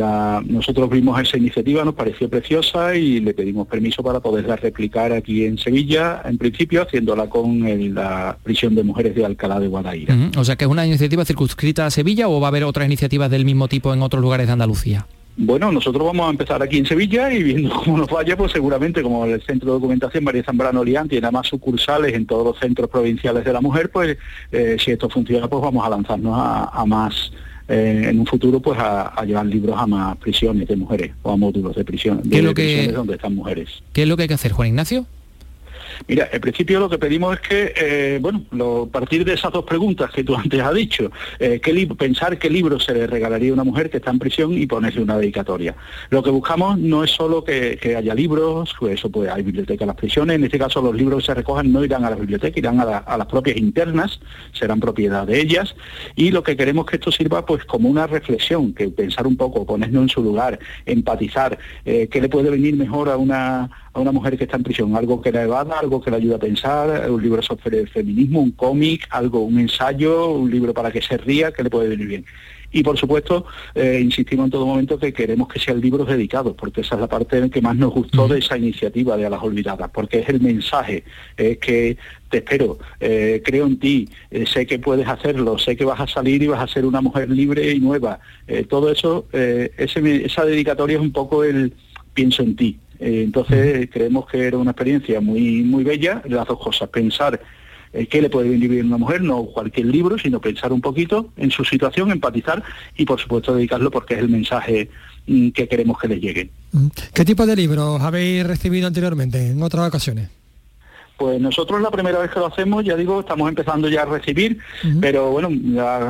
nosotros vimos esa iniciativa, nos pareció preciosa y le pedimos permiso para poderla replicar aquí en Sevilla, en principio haciéndola con la prisión de mujeres de Alcalá de Guadaira. O sea que es una iniciativa circunscrita a Sevilla o va a haber otras iniciativas del mismo tipo en otros lugares de Andalucía. Bueno, nosotros vamos a empezar aquí en Sevilla y viendo cómo nos vaya, pues seguramente como el Centro de Documentación María Zambrano Lián tiene más sucursales en todos los centros provinciales de la mujer, pues eh, si esto funciona, pues vamos a lanzarnos a, más, eh, en un futuro, pues a, llevar libros a más prisiones de mujeres o a módulos de prisión, de, lo que, prisiones donde están mujeres. ¿Qué es lo que hay que hacer, Juan Ignacio? Mira, en principio lo que pedimos es que, eh, bueno, a partir de esas dos preguntas que tú antes has dicho, eh, pensar qué libro se le regalaría a una mujer que está en prisión y ponerle una dedicatoria. Lo que buscamos no es solo que, haya libros, eso pues hay bibliotecas en las prisiones, en este caso los libros que se recojan no irán a la biblioteca, irán a, las propias internas, serán propiedad de ellas, y lo que queremos que esto sirva pues como una reflexión, que pensar un poco, ponernos en su lugar, empatizar, eh, qué le puede venir mejor a una a una mujer que está en prisión, algo que la evada, algo que la ayuda a pensar, un libro sobre el feminismo, un cómic, algo, un ensayo, un libro para que se ría, que le puede venir bien. Y por supuesto, eh, insistimos en todo momento que queremos que sean libros dedicados, porque esa es la parte que más nos gustó de esa iniciativa de A las Olvidadas, porque es el mensaje, es que te espero, eh, creo en ti, eh, sé que puedes hacerlo, sé que vas a salir y vas a ser una mujer libre y nueva. todo eso, esa dedicatoria es un poco el pienso en ti, eh, entonces creemos que era una experiencia muy, muy bella, las dos cosas, pensar eh, qué le puede venir bien a una mujer, no cualquier libro, sino pensar un poquito en su situación, empatizar y por supuesto dedicarlo porque es el mensaje mm, que queremos que les llegue. ¿Qué tipo de libros habéis recibido anteriormente en otras ocasiones? Pues nosotros la primera vez que lo hacemos, ya digo, estamos empezando ya a recibir, pero bueno,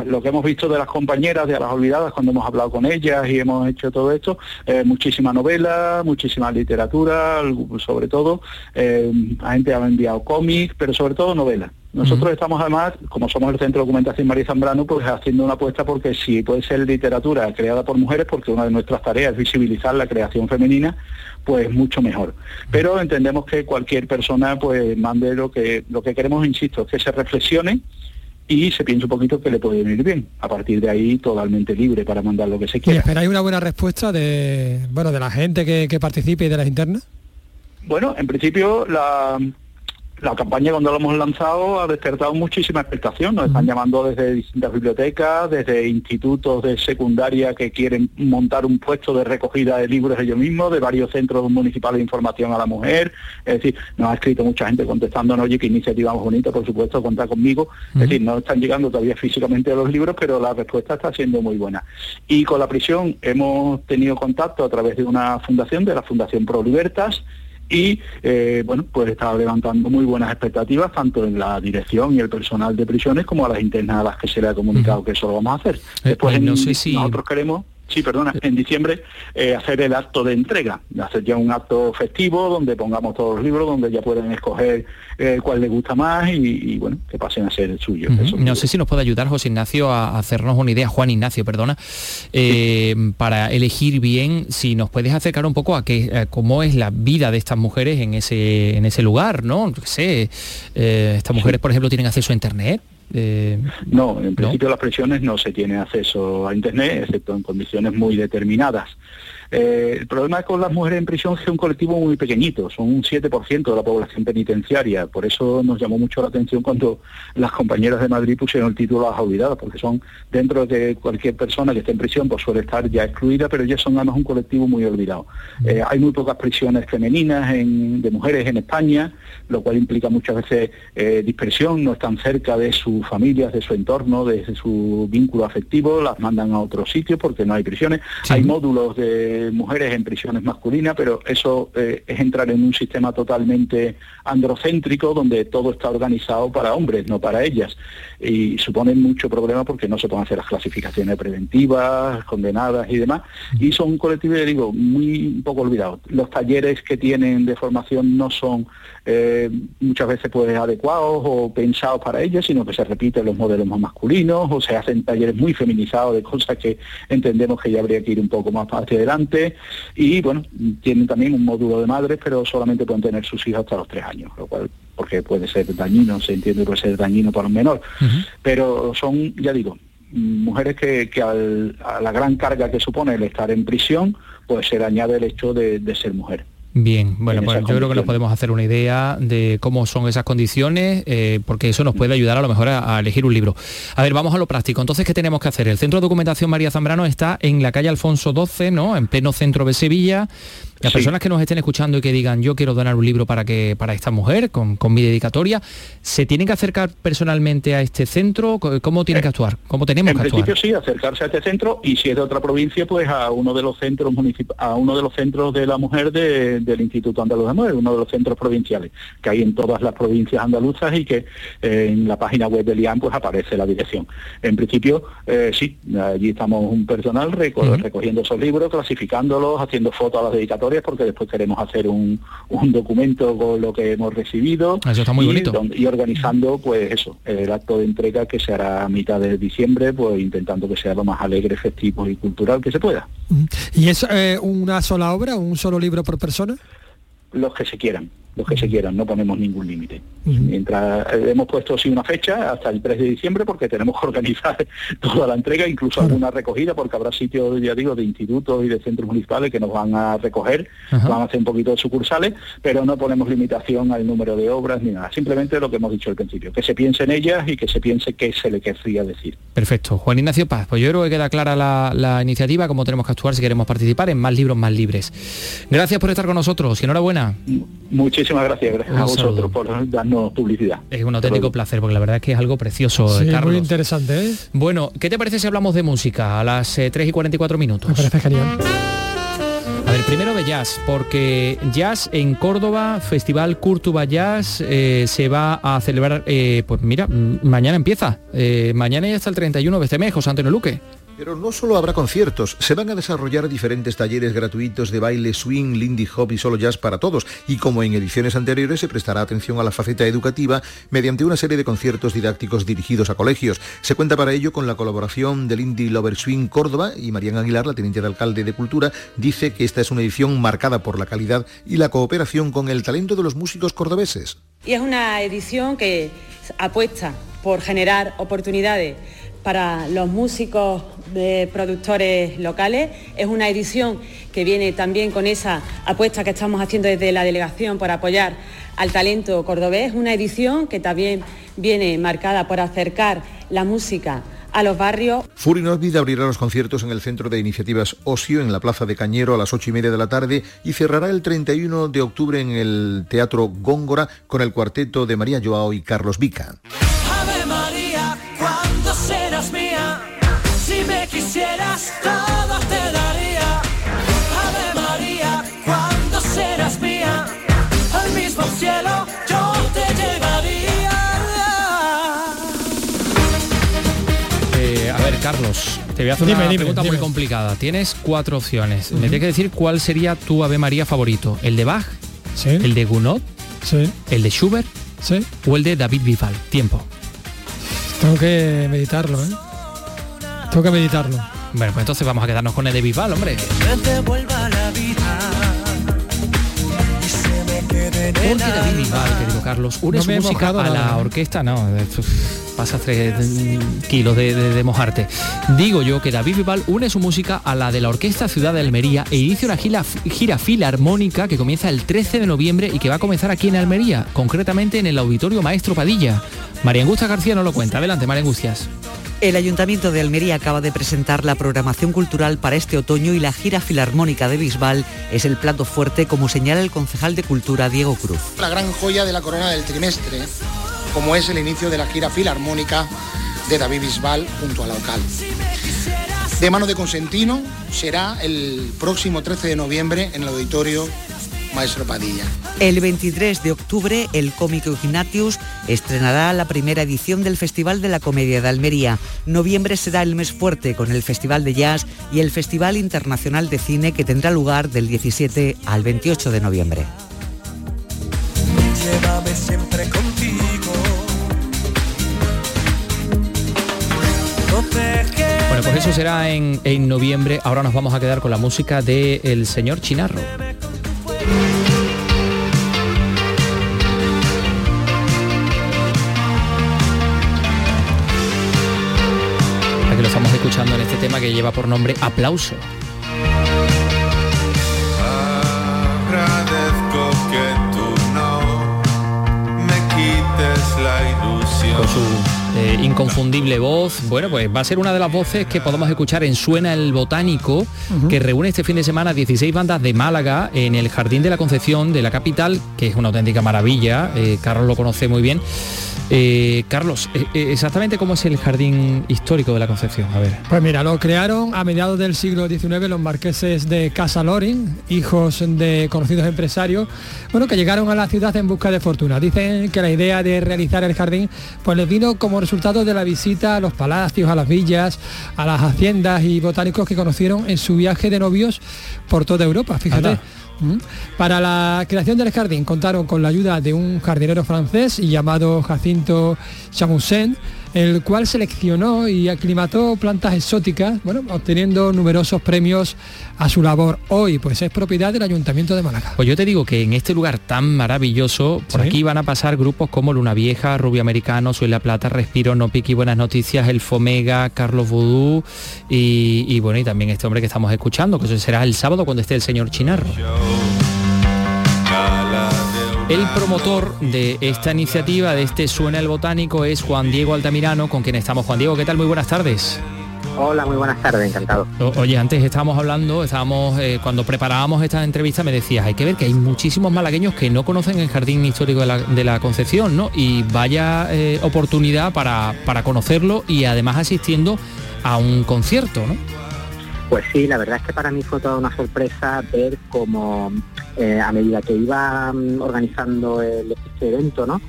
lo que hemos visto de las compañeras, de las olvidadas, cuando hemos hablado con ellas y hemos hecho todo esto, eh, muchísima novela, muchísima literatura, sobre todo, eh, la gente ha enviado cómics, pero sobre todo novelas. Nosotros estamos además, como somos el Centro de Documentación María Zambrano, pues haciendo una apuesta porque si puede ser literatura creada por mujeres, porque una de nuestras tareas es visibilizar la creación femenina, pues mucho mejor. Pero entendemos que cualquier persona pues mande lo que lo que queremos, insisto, que se reflexione y se piense un poquito que le puede venir bien. A partir de ahí totalmente libre para mandar lo que se quiera. ¿Y esperáis una buena respuesta de bueno de la gente que, que participe y de las internas? Bueno, en principio la la campaña cuando lo hemos lanzado ha despertado muchísima expectación. Nos están llamando desde distintas bibliotecas, desde institutos de secundaria que quieren montar un puesto de recogida de libros ellos mismos, de varios centros municipales de información a la mujer. Es decir, nos ha escrito mucha gente contestándonos, oye, qué iniciativa más bonita, por supuesto, contar conmigo. Es decir, no están llegando todavía físicamente los libros, pero la respuesta está siendo muy buena. Y con la prisión hemos tenido contacto a través de una fundación, de la Fundación Pro Libertas, y eh, bueno, pues está levantando muy buenas expectativas tanto en la dirección y el personal de prisiones como a las internas a las que se le ha comunicado que eso lo vamos a hacer. Eh, Después no sé si... nosotros queremos sí, perdona, en diciembre eh, hacer el acto de entrega, hacer ya un acto festivo donde pongamos todos los libros, donde ya pueden escoger eh, cuál les gusta más y, bueno, que pasen a ser el suyo. No sé si nos puede ayudar José Ignacio a hacernos una idea, Juan Ignacio, perdona, eh, para elegir bien, si nos puedes acercar un poco a qué, cómo es la vida de estas mujeres en ese, en ese lugar, ¿no? No sé, estas mujeres, por ejemplo, tienen acceso a Internet. Eh, no, en principio las prisiones no se tiene acceso a Internet, excepto en condiciones muy determinadas. Eh, el problema con las mujeres en prisión es que es un colectivo muy pequeñito, son un 7% de la población penitenciaria, por eso nos llamó mucho la atención cuando las compañeras de Madrid pusieron el título a las olvidadas, porque son dentro de cualquier persona que esté en prisión, pues suele estar ya excluida, pero ya son además un colectivo muy olvidado. Eh, hay muy pocas prisiones femeninas de mujeres en España, lo cual implica muchas veces eh, dispersión, no están cerca de sus familias, de su entorno, de, su vínculo afectivo, las mandan a otros sitios porque no hay prisiones. Hay módulos de mujeres en prisiones masculinas, pero eso eh, es entrar en un sistema totalmente androcéntrico donde todo está organizado para hombres, no para ellas. Y supone mucho problema porque no se pueden hacer las clasificaciones preventivas, condenadas y demás. Y son colectivos, digo, muy poco olvidados. Los talleres que tienen de formación no son eh, muchas veces pues adecuados o pensados para ellas, sino que se repiten los modelos más masculinos o se hacen talleres muy feminizados de cosas que entendemos que ya habría que ir un poco más hacia adelante y bueno, tienen también un módulo de madres, pero solamente pueden tener sus hijos hasta los tres años, lo cual porque puede ser dañino, se entiende que puede ser dañino para un menor, pero son, ya digo, mujeres que, a la gran carga que supone el estar en prisión, pues se le añade el hecho de ser mujer. Bien, bueno, pues yo creo que nos podemos hacer una idea de cómo son esas condiciones, eh, porque eso nos puede ayudar a lo mejor a, elegir un libro. A ver, vamos a lo práctico. Entonces, ¿qué tenemos que hacer? El Centro de Documentación María Zambrano está en la calle Alfonso XII, ¿no? En pleno centro de Sevilla. Las personas que nos estén escuchando y que digan yo quiero donar un libro para que para esta mujer con, mi dedicatoria, ¿se tienen que acercar personalmente a este centro? ¿Cómo tienen que actuar? ¿Cómo tenemos que actuar? En principio sí, acercarse a este centro y si es de otra provincia, pues a uno de los centros a uno de los centros de la mujer del Instituto Andaluz de Mujer, uno de los centros provinciales que hay en todas las provincias andaluzas y que eh, en la página web del IAM pues aparece la dirección. En principio eh, sí, allí estamos un personal recogiendo esos libros, clasificándolos, haciendo fotos a las dedicatorias porque después queremos hacer un, documento con lo que hemos recibido. Eso está muy y, bonito. Y organizando, pues eso, el acto de entrega que se hará a mitad de diciembre, pues intentando que sea lo más alegre, festivo y cultural que se pueda. ¿Y es eh, una sola obra, un solo libro por persona? Los que se quieran los que se quieran, no ponemos ningún límite. Mientras eh, hemos puesto sí una fecha hasta el 3 de diciembre porque tenemos que organizar toda la entrega, incluso alguna recogida, porque habrá sitios, ya digo, de institutos y de centros municipales que nos van a recoger, van a hacer un poquito de sucursales, pero no ponemos limitación al número de obras ni nada. Simplemente lo que hemos dicho al principio, que se piense en ellas y que se piense qué se le querría decir. Perfecto. Juan Ignacio Paz, pues yo creo que queda clara la, la iniciativa, cómo tenemos que actuar si queremos participar en más libros más libres. Gracias por estar con nosotros y enhorabuena. Muchísimas Muchísimas gracias, gracias a vosotros por darnos publicidad. Es un auténtico placer, porque la verdad es que es algo precioso, Sí, Carlos. muy interesante, ¿eh? Bueno, ¿qué te parece si hablamos de música a las eh, 3 y 44 minutos? Me parece genial. A ver, primero de jazz, porque jazz en Córdoba, Festival Curtuba Jazz, eh, se va a celebrar, eh, pues mira, mañana empieza, eh, mañana y hasta el 31 de este mes, José Antonio Luque. Pero no solo habrá conciertos, se van a desarrollar diferentes talleres gratuitos de baile, swing, lindy hop y solo jazz para todos. Y como en ediciones anteriores, se prestará atención a la faceta educativa mediante una serie de conciertos didácticos dirigidos a colegios. Se cuenta para ello con la colaboración del Indie Lover Swing Córdoba y Mariana Aguilar, la teniente de alcalde de Cultura, dice que esta es una edición marcada por la calidad y la cooperación con el talento de los músicos cordobeses. Y es una edición que apuesta por generar oportunidades para los músicos productores locales. Es una edición que viene también con esa apuesta que estamos haciendo desde la delegación por apoyar al talento cordobés. Una edición que también viene marcada por acercar la música a los barrios. Furi no olvida abrirá los conciertos en el Centro de Iniciativas Osio, en la Plaza de Cañero, a las ocho y media de la tarde y cerrará el 31 de octubre en el Teatro Góngora con el cuarteto de María Joao y Carlos Vica. Carlos, te voy a hacer Dime, una dime, pregunta muy complicada. Tienes cuatro opciones. Me tienes que decir cuál sería tu Ave María favorito. ¿El de Bach? ¿El de Gounod? ¿El de Schubert? ¿O el de David Bisbal? Tiempo. Tengo que meditarlo, ¿eh? Tengo que meditarlo. Bueno, pues entonces vamos a quedarnos con el de Bisbal, hombre. Me devuelva la vida y se me quede en ¿Por el qué David Bisbal, querido Carlos? Une No su me he música a la nada. orquesta, no. Pasas tres mm, kilos de, de- de mojarte. Digo yo que David Bisbal une su música a la de la Orquesta Ciudad de Almería e inicia una gira, gira filarmónica que comienza el 13 de noviembre y que va a comenzar aquí en Almería, concretamente en el Auditorio Maestro Padilla. María Angustia García nos lo cuenta. Adelante, María Angustias. El Ayuntamiento de Almería acaba de presentar la programación cultural para este otoño y la gira filarmónica de Bisbal es el plato fuerte, como señala el concejal de Cultura Diego Cruz. la gran joya de la corona del trimestre, como es el inicio de la gira filarmónica de David Bisbal junto a la local. De mano de Consentino será el próximo 13 de noviembre en el auditorio Maestro Padilla. El 23 de octubre, el cómico Ignatius estrenará la primera edición del Festival de la Comedia de Almería. Noviembre será el mes fuerte con el Festival de Jazz y el Festival Internacional de Cine que tendrá lugar del 17 al 28 de noviembre. Llévame siempre contigo. Bueno, pues eso será en, en noviembre. Ahora nos vamos a quedar con la música del señor Chinarro. Aquí lo estamos escuchando en este tema que lleva por nombre Aplauso. Agradezco que tú no me quites la ilusión. con su eh, inconfundible voz. Bueno, pues va a ser una de las voces que podamos escuchar en Suena el Botánico, que reúne este fin de semana 16 bandas de Málaga en el Jardín de la Concepción de la capital, que es una auténtica maravilla. Eh, Carlos lo conoce muy bien. Eh, Carlos, exactamente cómo es el jardín histórico de la Concepción. A ver. Pues mira, lo crearon a mediados del siglo XIX los marqueses de Casa Loring, hijos de conocidos empresarios, bueno, que llegaron a la ciudad en busca de fortuna. Dicen que la idea de realizar el jardín pues les vino como resultado de la visita a los palacios, a las villas, a las haciendas y botánicos que conocieron en su viaje de novios por toda Europa, fíjate. Anda. Mm. Para la creación del jardín contaron con la ayuda de un jardinero francés llamado Jacinto Chamoussin, el cual seleccionó y aclimató plantas exóticas, bueno, obteniendo numerosos premios a su labor. Hoy, pues es propiedad del Ayuntamiento de Málaga. Pues yo te digo que en este lugar tan maravilloso, por Sí. aquí van a pasar grupos como Luna Vieja, Rubio Americano, Soy la Plata, Respiro, No Piqui, Buenas Noticias, El Fomega, Carlos Vudú y, y bueno, y también este hombre que estamos escuchando, que eso será el sábado cuando esté el señor Chinarro. El promotor de esta iniciativa, de este Suena el Botánico, es Juan Diego Altamirano, con quien estamos. Juan Diego, ¿qué tal? Muy buenas tardes. Hola, muy buenas tardes, encantado. oye, antes estábamos hablando, estábamos eh, cuando preparábamos esta entrevista me decías, hay que ver que hay muchísimos malagueños que no conocen el Jardín Histórico de la, Concepción, ¿no? Y vaya eh, oportunidad para, para conocerlo y además asistiendo a un concierto, ¿no? Pues sí, la verdad es que para mí fue toda una sorpresa ver cómo eh, a medida que iba mm, organizando el, este evento, ¿no?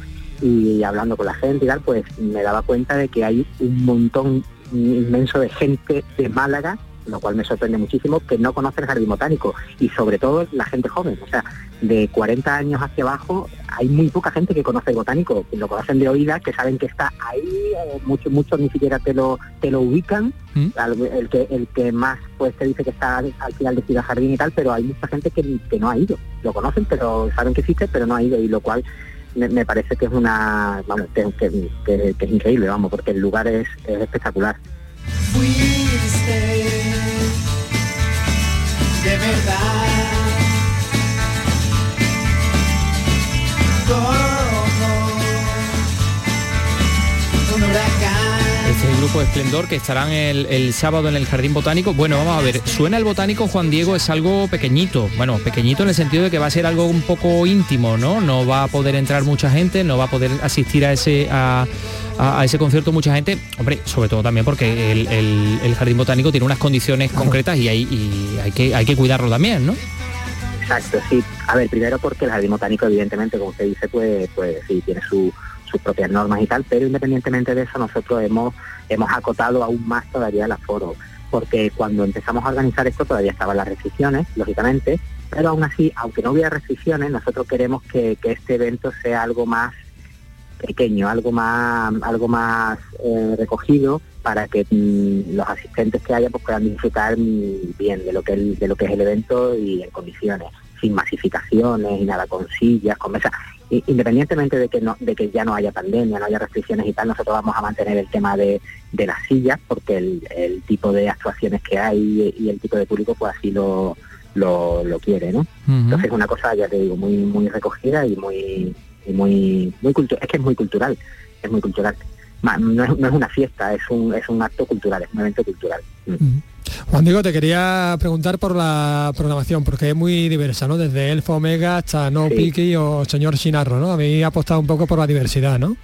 Y hablando con la gente y tal, pues me daba cuenta de que hay un montón inmenso de gente de Málaga lo cual me sorprende muchísimo, que no conoce el jardín botánico y sobre todo la gente joven. O sea, de 40 años hacia abajo hay muy poca gente que conoce el botánico, que lo conocen de oídas, que saben que está ahí, muchos muchos ni siquiera te lo te lo ubican. ¿Mm? El que el que más pues te dice que está al final de Ciudad Jardín y tal, pero hay mucha gente que, que no ha ido. Lo conocen, pero saben que existe, pero no ha ido y lo cual me, parece que es una vamos que, que, es increíble, vamos, porque el lugar es, es espectacular verdad. El grupo Esplendor que estarán el, el, sábado en el Jardín Botánico. Bueno, vamos a ver, suena el Botánico, Juan Diego, es algo pequeñito. Bueno, pequeñito en el sentido de que va a ser algo un poco íntimo, ¿no? No va a poder entrar mucha gente, no va a poder asistir a ese, a, a, ese concierto mucha gente, hombre, sobre todo también porque el, Jardín Botánico tiene unas condiciones concretas y hay, y hay, que, hay que cuidarlo también, ¿no? Exacto, sí. A ver, primero porque el Jardín Botánico, evidentemente, como usted dice, pues, pues sí, tiene sus propias normas y tal, pero independientemente de eso, nosotros hemos, hemos acotado aún más todavía el aforo, porque cuando empezamos a organizar esto todavía estaban las restricciones, lógicamente, pero aún así, aunque no hubiera restricciones, nosotros queremos que, que este evento sea algo más pequeño, algo más, algo más eh, recogido para que mm, los asistentes que haya pues, puedan disfrutar mm, bien de lo que es, de lo que es el evento y en condiciones, sin masificaciones y nada, con sillas, con mesas. Independientemente de que no, de que ya no haya pandemia, no haya restricciones y tal, nosotros vamos a mantener el tema de, de las sillas, porque el, tipo de actuaciones que hay y el tipo de público pues así lo, lo, quiere, ¿no? Entonces es una cosa, ya te digo, muy, muy recogida y muy muy, muy es que es muy cultural, es muy cultural. No es, una fiesta, es un, es un acto cultural, es un evento cultural. Mm. Juan Diego, te quería preguntar por la programación, porque es muy diversa, ¿no? Desde Elfo Omega hasta No Piki o Señor Sinarro, ¿no? A mí ha apostado un poco por la diversidad, ¿no?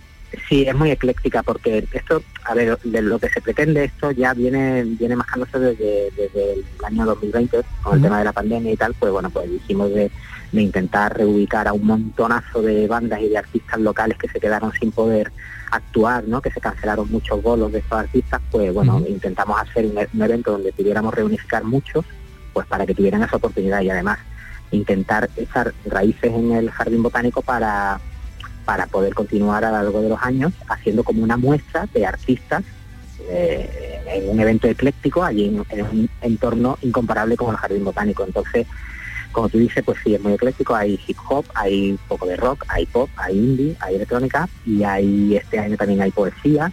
Sí, es muy ecléctica porque esto, a ver, de lo que se pretende esto ya viene viene marcándose desde, desde el año 2020 con el tema de la pandemia y tal, pues bueno, pues dijimos de, de, intentar reubicar a un montonazo de bandas y de artistas locales que se quedaron sin poder actuar, ¿no? Que se cancelaron muchos bolos de estos artistas, pues bueno, intentamos hacer un, un evento donde pudiéramos reunificar muchos, pues para que tuvieran esa oportunidad y además intentar echar raíces en el jardín botánico para para poder continuar a lo largo de los años haciendo como una muestra de artistas eh, en un evento ecléctico, allí en, un entorno incomparable como el Jardín Botánico. Entonces, como tú dices, pues sí, es muy ecléctico, hay hip hop, hay un poco de rock, hay pop, hay indie, hay electrónica y hay este año también hay poesía.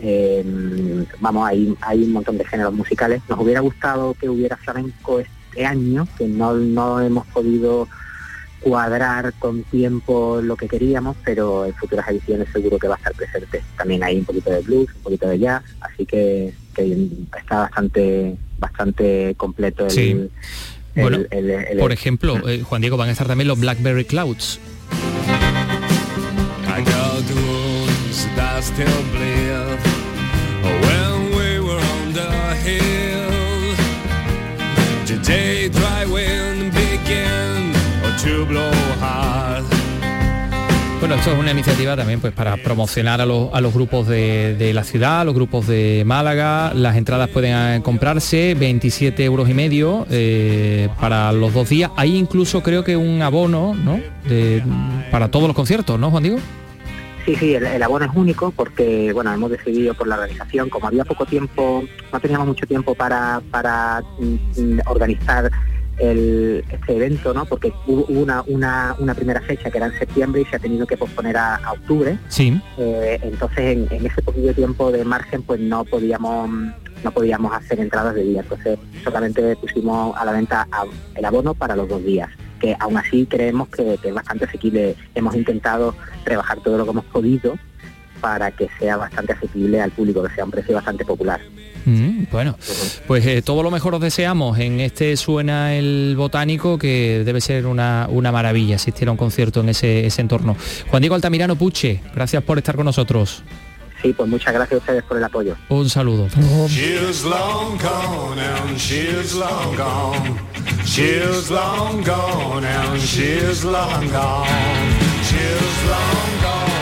Em, vamos, hay, hay un montón de géneros musicales. Nos hubiera gustado que hubiera flamenco este año, que no, no hemos podido cuadrar con tiempo lo que queríamos, pero en futuras ediciones seguro que va a estar presente. También hay un poquito de blues, un poquito de jazz, así que, está bastante bastante completo el, bueno, por ejemplo, eh, Juan Diego, van a estar también los Blackberry Clouds. Bueno, esto es una iniciativa también pues para promocionar a los, grupos de, la ciudad, a los grupos de Málaga. Las entradas pueden eh, comprarse 27 euros y medio eh, para los dos días. Hay incluso creo que un abono, ¿no? para todos los conciertos, ¿no, Juan Diego? Sí, sí, el, abono es único porque, bueno, hemos decidido por la organización, como había poco tiempo, no teníamos mucho tiempo para, para mm, mm, organizar el, este evento, ¿no? Porque hubo una, una, una, primera fecha que era en septiembre y se ha tenido que posponer a, octubre. Sí. Eh, entonces en, ese poquillo tiempo de margen pues no podíamos no podíamos hacer entradas de día. Entonces solamente pusimos a la venta el abono para los dos días que aún así creemos que, que es bastante asequible. Hemos intentado rebajar todo lo que hemos podido para que sea bastante asequible al público, que sea un precio bastante popular. Mm, bueno, pues eh, todo lo mejor os deseamos en este Suena el Botánico, que debe ser una, una maravilla asistir a un concierto en ese, ese entorno. Juan Diego Altamirano Puche, gracias por estar con nosotros. Sí, pues muchas gracias a ustedes por el apoyo. Un saludo.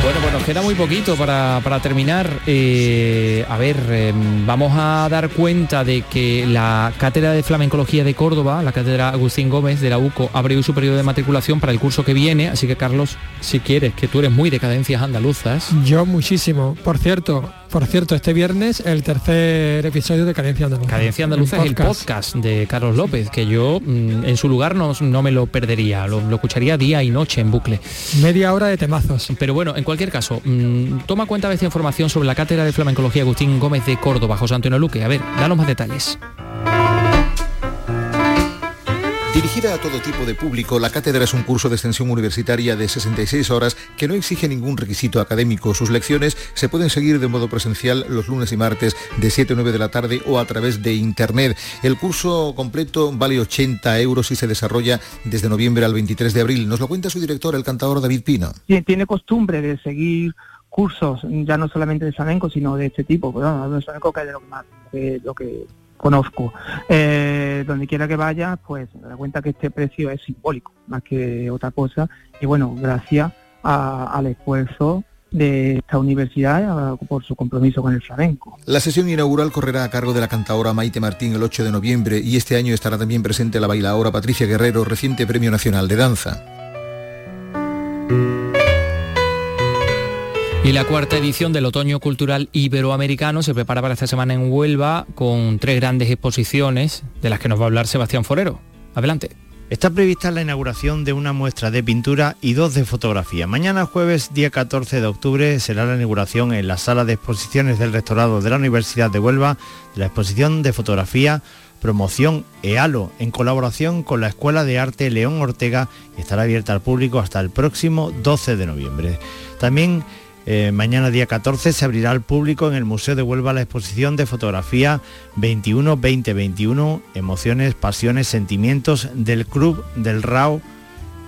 Bueno, pues nos queda muy poquito para, para terminar. Eh, a ver, eh, vamos a dar cuenta de que la Cátedra de Flamencología de Córdoba, la Cátedra Agustín Gómez de la UCO, abre su periodo de matriculación para el curso que viene. Así que, Carlos, si quieres, que tú eres muy de cadencias andaluzas. Yo muchísimo. Por cierto, por cierto, este viernes el tercer episodio de Cadencia Andaluza. Cadencia Andaluza es el podcast de Carlos López, que yo mm, en su lugar no, no me lo perdería, lo, lo escucharía día y noche en bucle. Media hora de temazos. Pero bueno, en cualquier caso, mm, toma cuenta de esta información sobre la Cátedra de Flamencología Agustín Gómez de Córdoba, José Antonio Luque. A ver, danos más detalles. Dirigida a todo tipo de público, la cátedra es un curso de extensión universitaria de 66 horas que no exige ningún requisito académico. Sus lecciones se pueden seguir de modo presencial los lunes y martes de 7 a 9 de la tarde o a través de internet. El curso completo vale 80 euros y se desarrolla desde noviembre al 23 de abril. Nos lo cuenta su director, el cantador David Pino. Tien- tiene costumbre de seguir cursos, ya no solamente de flamenco, sino de este tipo, bueno, de flamenco que es de lo más, lo que conozco. Eh, donde quiera que vaya, pues me da cuenta que este precio es simbólico, más que otra cosa, y bueno, gracias a- al esfuerzo de esta universidad por su compromiso con el flamenco. La sesión inaugural correrá a cargo de la cantadora Maite Martín el 8 de noviembre y este año estará también presente la bailaora Patricia Guerrero, reciente Premio Nacional de Danza. Y la cuarta edición del Otoño Cultural Iberoamericano se prepara para esta semana en Huelva con tres grandes exposiciones de las que nos va a hablar Sebastián Forero. Adelante. Está prevista la inauguración de una muestra de pintura y dos de fotografía. Mañana jueves, día 14 de octubre, será la inauguración en la sala de exposiciones del rectorado de la Universidad de Huelva de la exposición de fotografía Promoción EALO, en colaboración con la Escuela de Arte León Ortega y estará abierta al público hasta el próximo 12 de noviembre. También eh, mañana día 14 se abrirá al público en el Museo de Huelva la exposición de fotografía 21-2021, emociones, pasiones, sentimientos del Club del RAO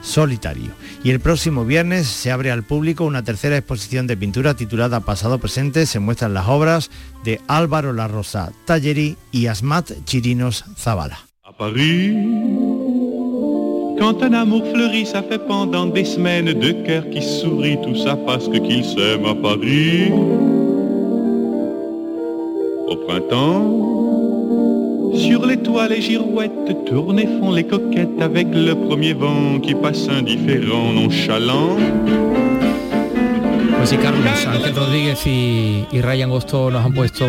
Solitario. Y el próximo viernes se abre al público una tercera exposición de pintura titulada Pasado Presente. Se muestran las obras de Álvaro La Rosa Talleri y Asmat Chirinos Zavala. Quand un amour fleurit, ça fait pendant des semaines deux cœurs qui sourient, tout ça parce que qu'ils s'aiment à Paris. Au printemps, sur les toits les girouettes tournent et font les coquettes avec le premier vent qui passe indifférent, nonchalant. Pues sí, Carlos, Ángel Rodríguez y, y Ryan Gosto nos han puesto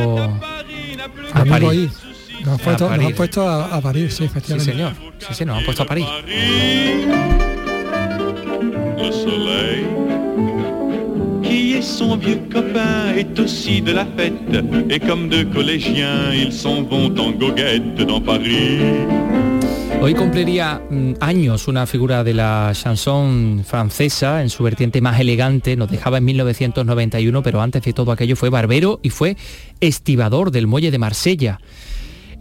a París. Nos han A puesto, nos París. han puesto a, a París, sí, Sí, efectivamente. señor. Sí, sí, nos han puesto a París. Le soleil, qui est son vieux copain, est aussi de la fête. Et comme deux collégiens, ils s'en vont en goguette dans Paris. Hoy cumpliría mm, años una figura de la chanson francesa en su vertiente más elegante, nos dejaba en 1991, pero antes de todo aquello fue barbero y fue estibador del muelle de Marsella.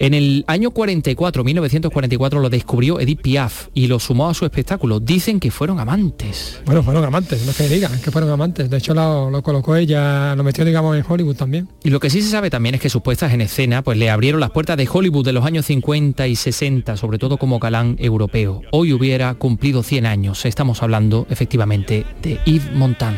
En el año 44, 1944, lo descubrió Edith Piaf y lo sumó a su espectáculo. Dicen que fueron amantes. Bueno, fueron amantes, no es que digan que fueron amantes. De hecho, lo, lo colocó ella, lo metió, digamos, en Hollywood también. Y lo que sí se sabe también es que sus puestas en escena pues le abrieron las puertas de Hollywood de los años 50 y 60, sobre todo como galán europeo. Hoy hubiera cumplido 100 años. Estamos hablando efectivamente de Yves Montand.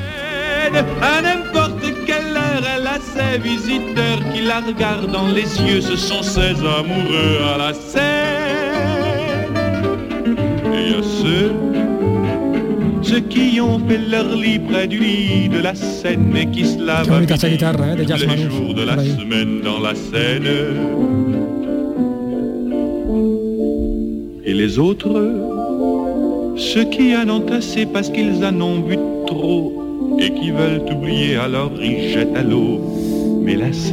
Ses visiteurs qui la regardent dans les yeux. Ce sont ses amoureux à la scène. Et à ceux, ceux qui ont fait leur lit près du lit de la Seine et qui se lavent à bonita esa midi guitarra, ¿eh? de tous Jazz les jours de la semaine dans la Seine. Et les autres, ceux qui en ont assez parce qu'ils en ont vu trop et qui veulent oublier, alors ils jettent à l'eau.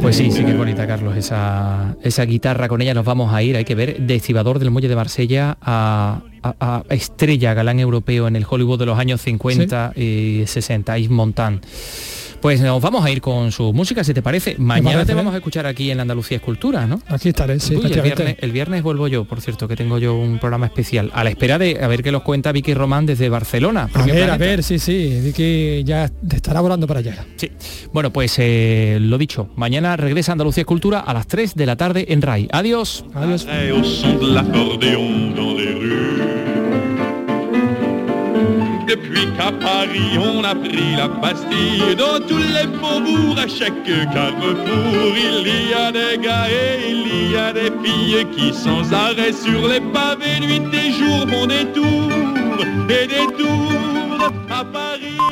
Pues sí, sí que es bonita, Carlos, esa, esa guitarra. Con ella nos vamos a ir. Hay que ver de estibador del muelle de Marsella a a- a estrella galán europeo en el Hollywood de los años 50 y 60, Yves Montand. Pues nos vamos a ir con su música, si te parece. Mañana parece te vamos a escuchar aquí en Andalucía Escultura, ¿no? Aquí estaré, sí, Uy, el, viernes, el viernes vuelvo yo, por cierto, que tengo yo un programa especial. A la espera de a ver qué nos cuenta Vicky Román desde Barcelona. A ver, a ver, sí, sí, Vicky ya estará volando para allá. Sí. Bueno, pues eh, lo dicho, mañana regresa Andalucía Escultura a las 3 de la tarde en RAI. Adiós. Adiós. Pareil Depuis qu'à Paris on a pris la Bastille, dans tous les faubourgs, à chaque carrefour, il y a des gars et il y a des filles qui sans arrêt sur les pavés, nuit et jour, font des et des tours à Paris.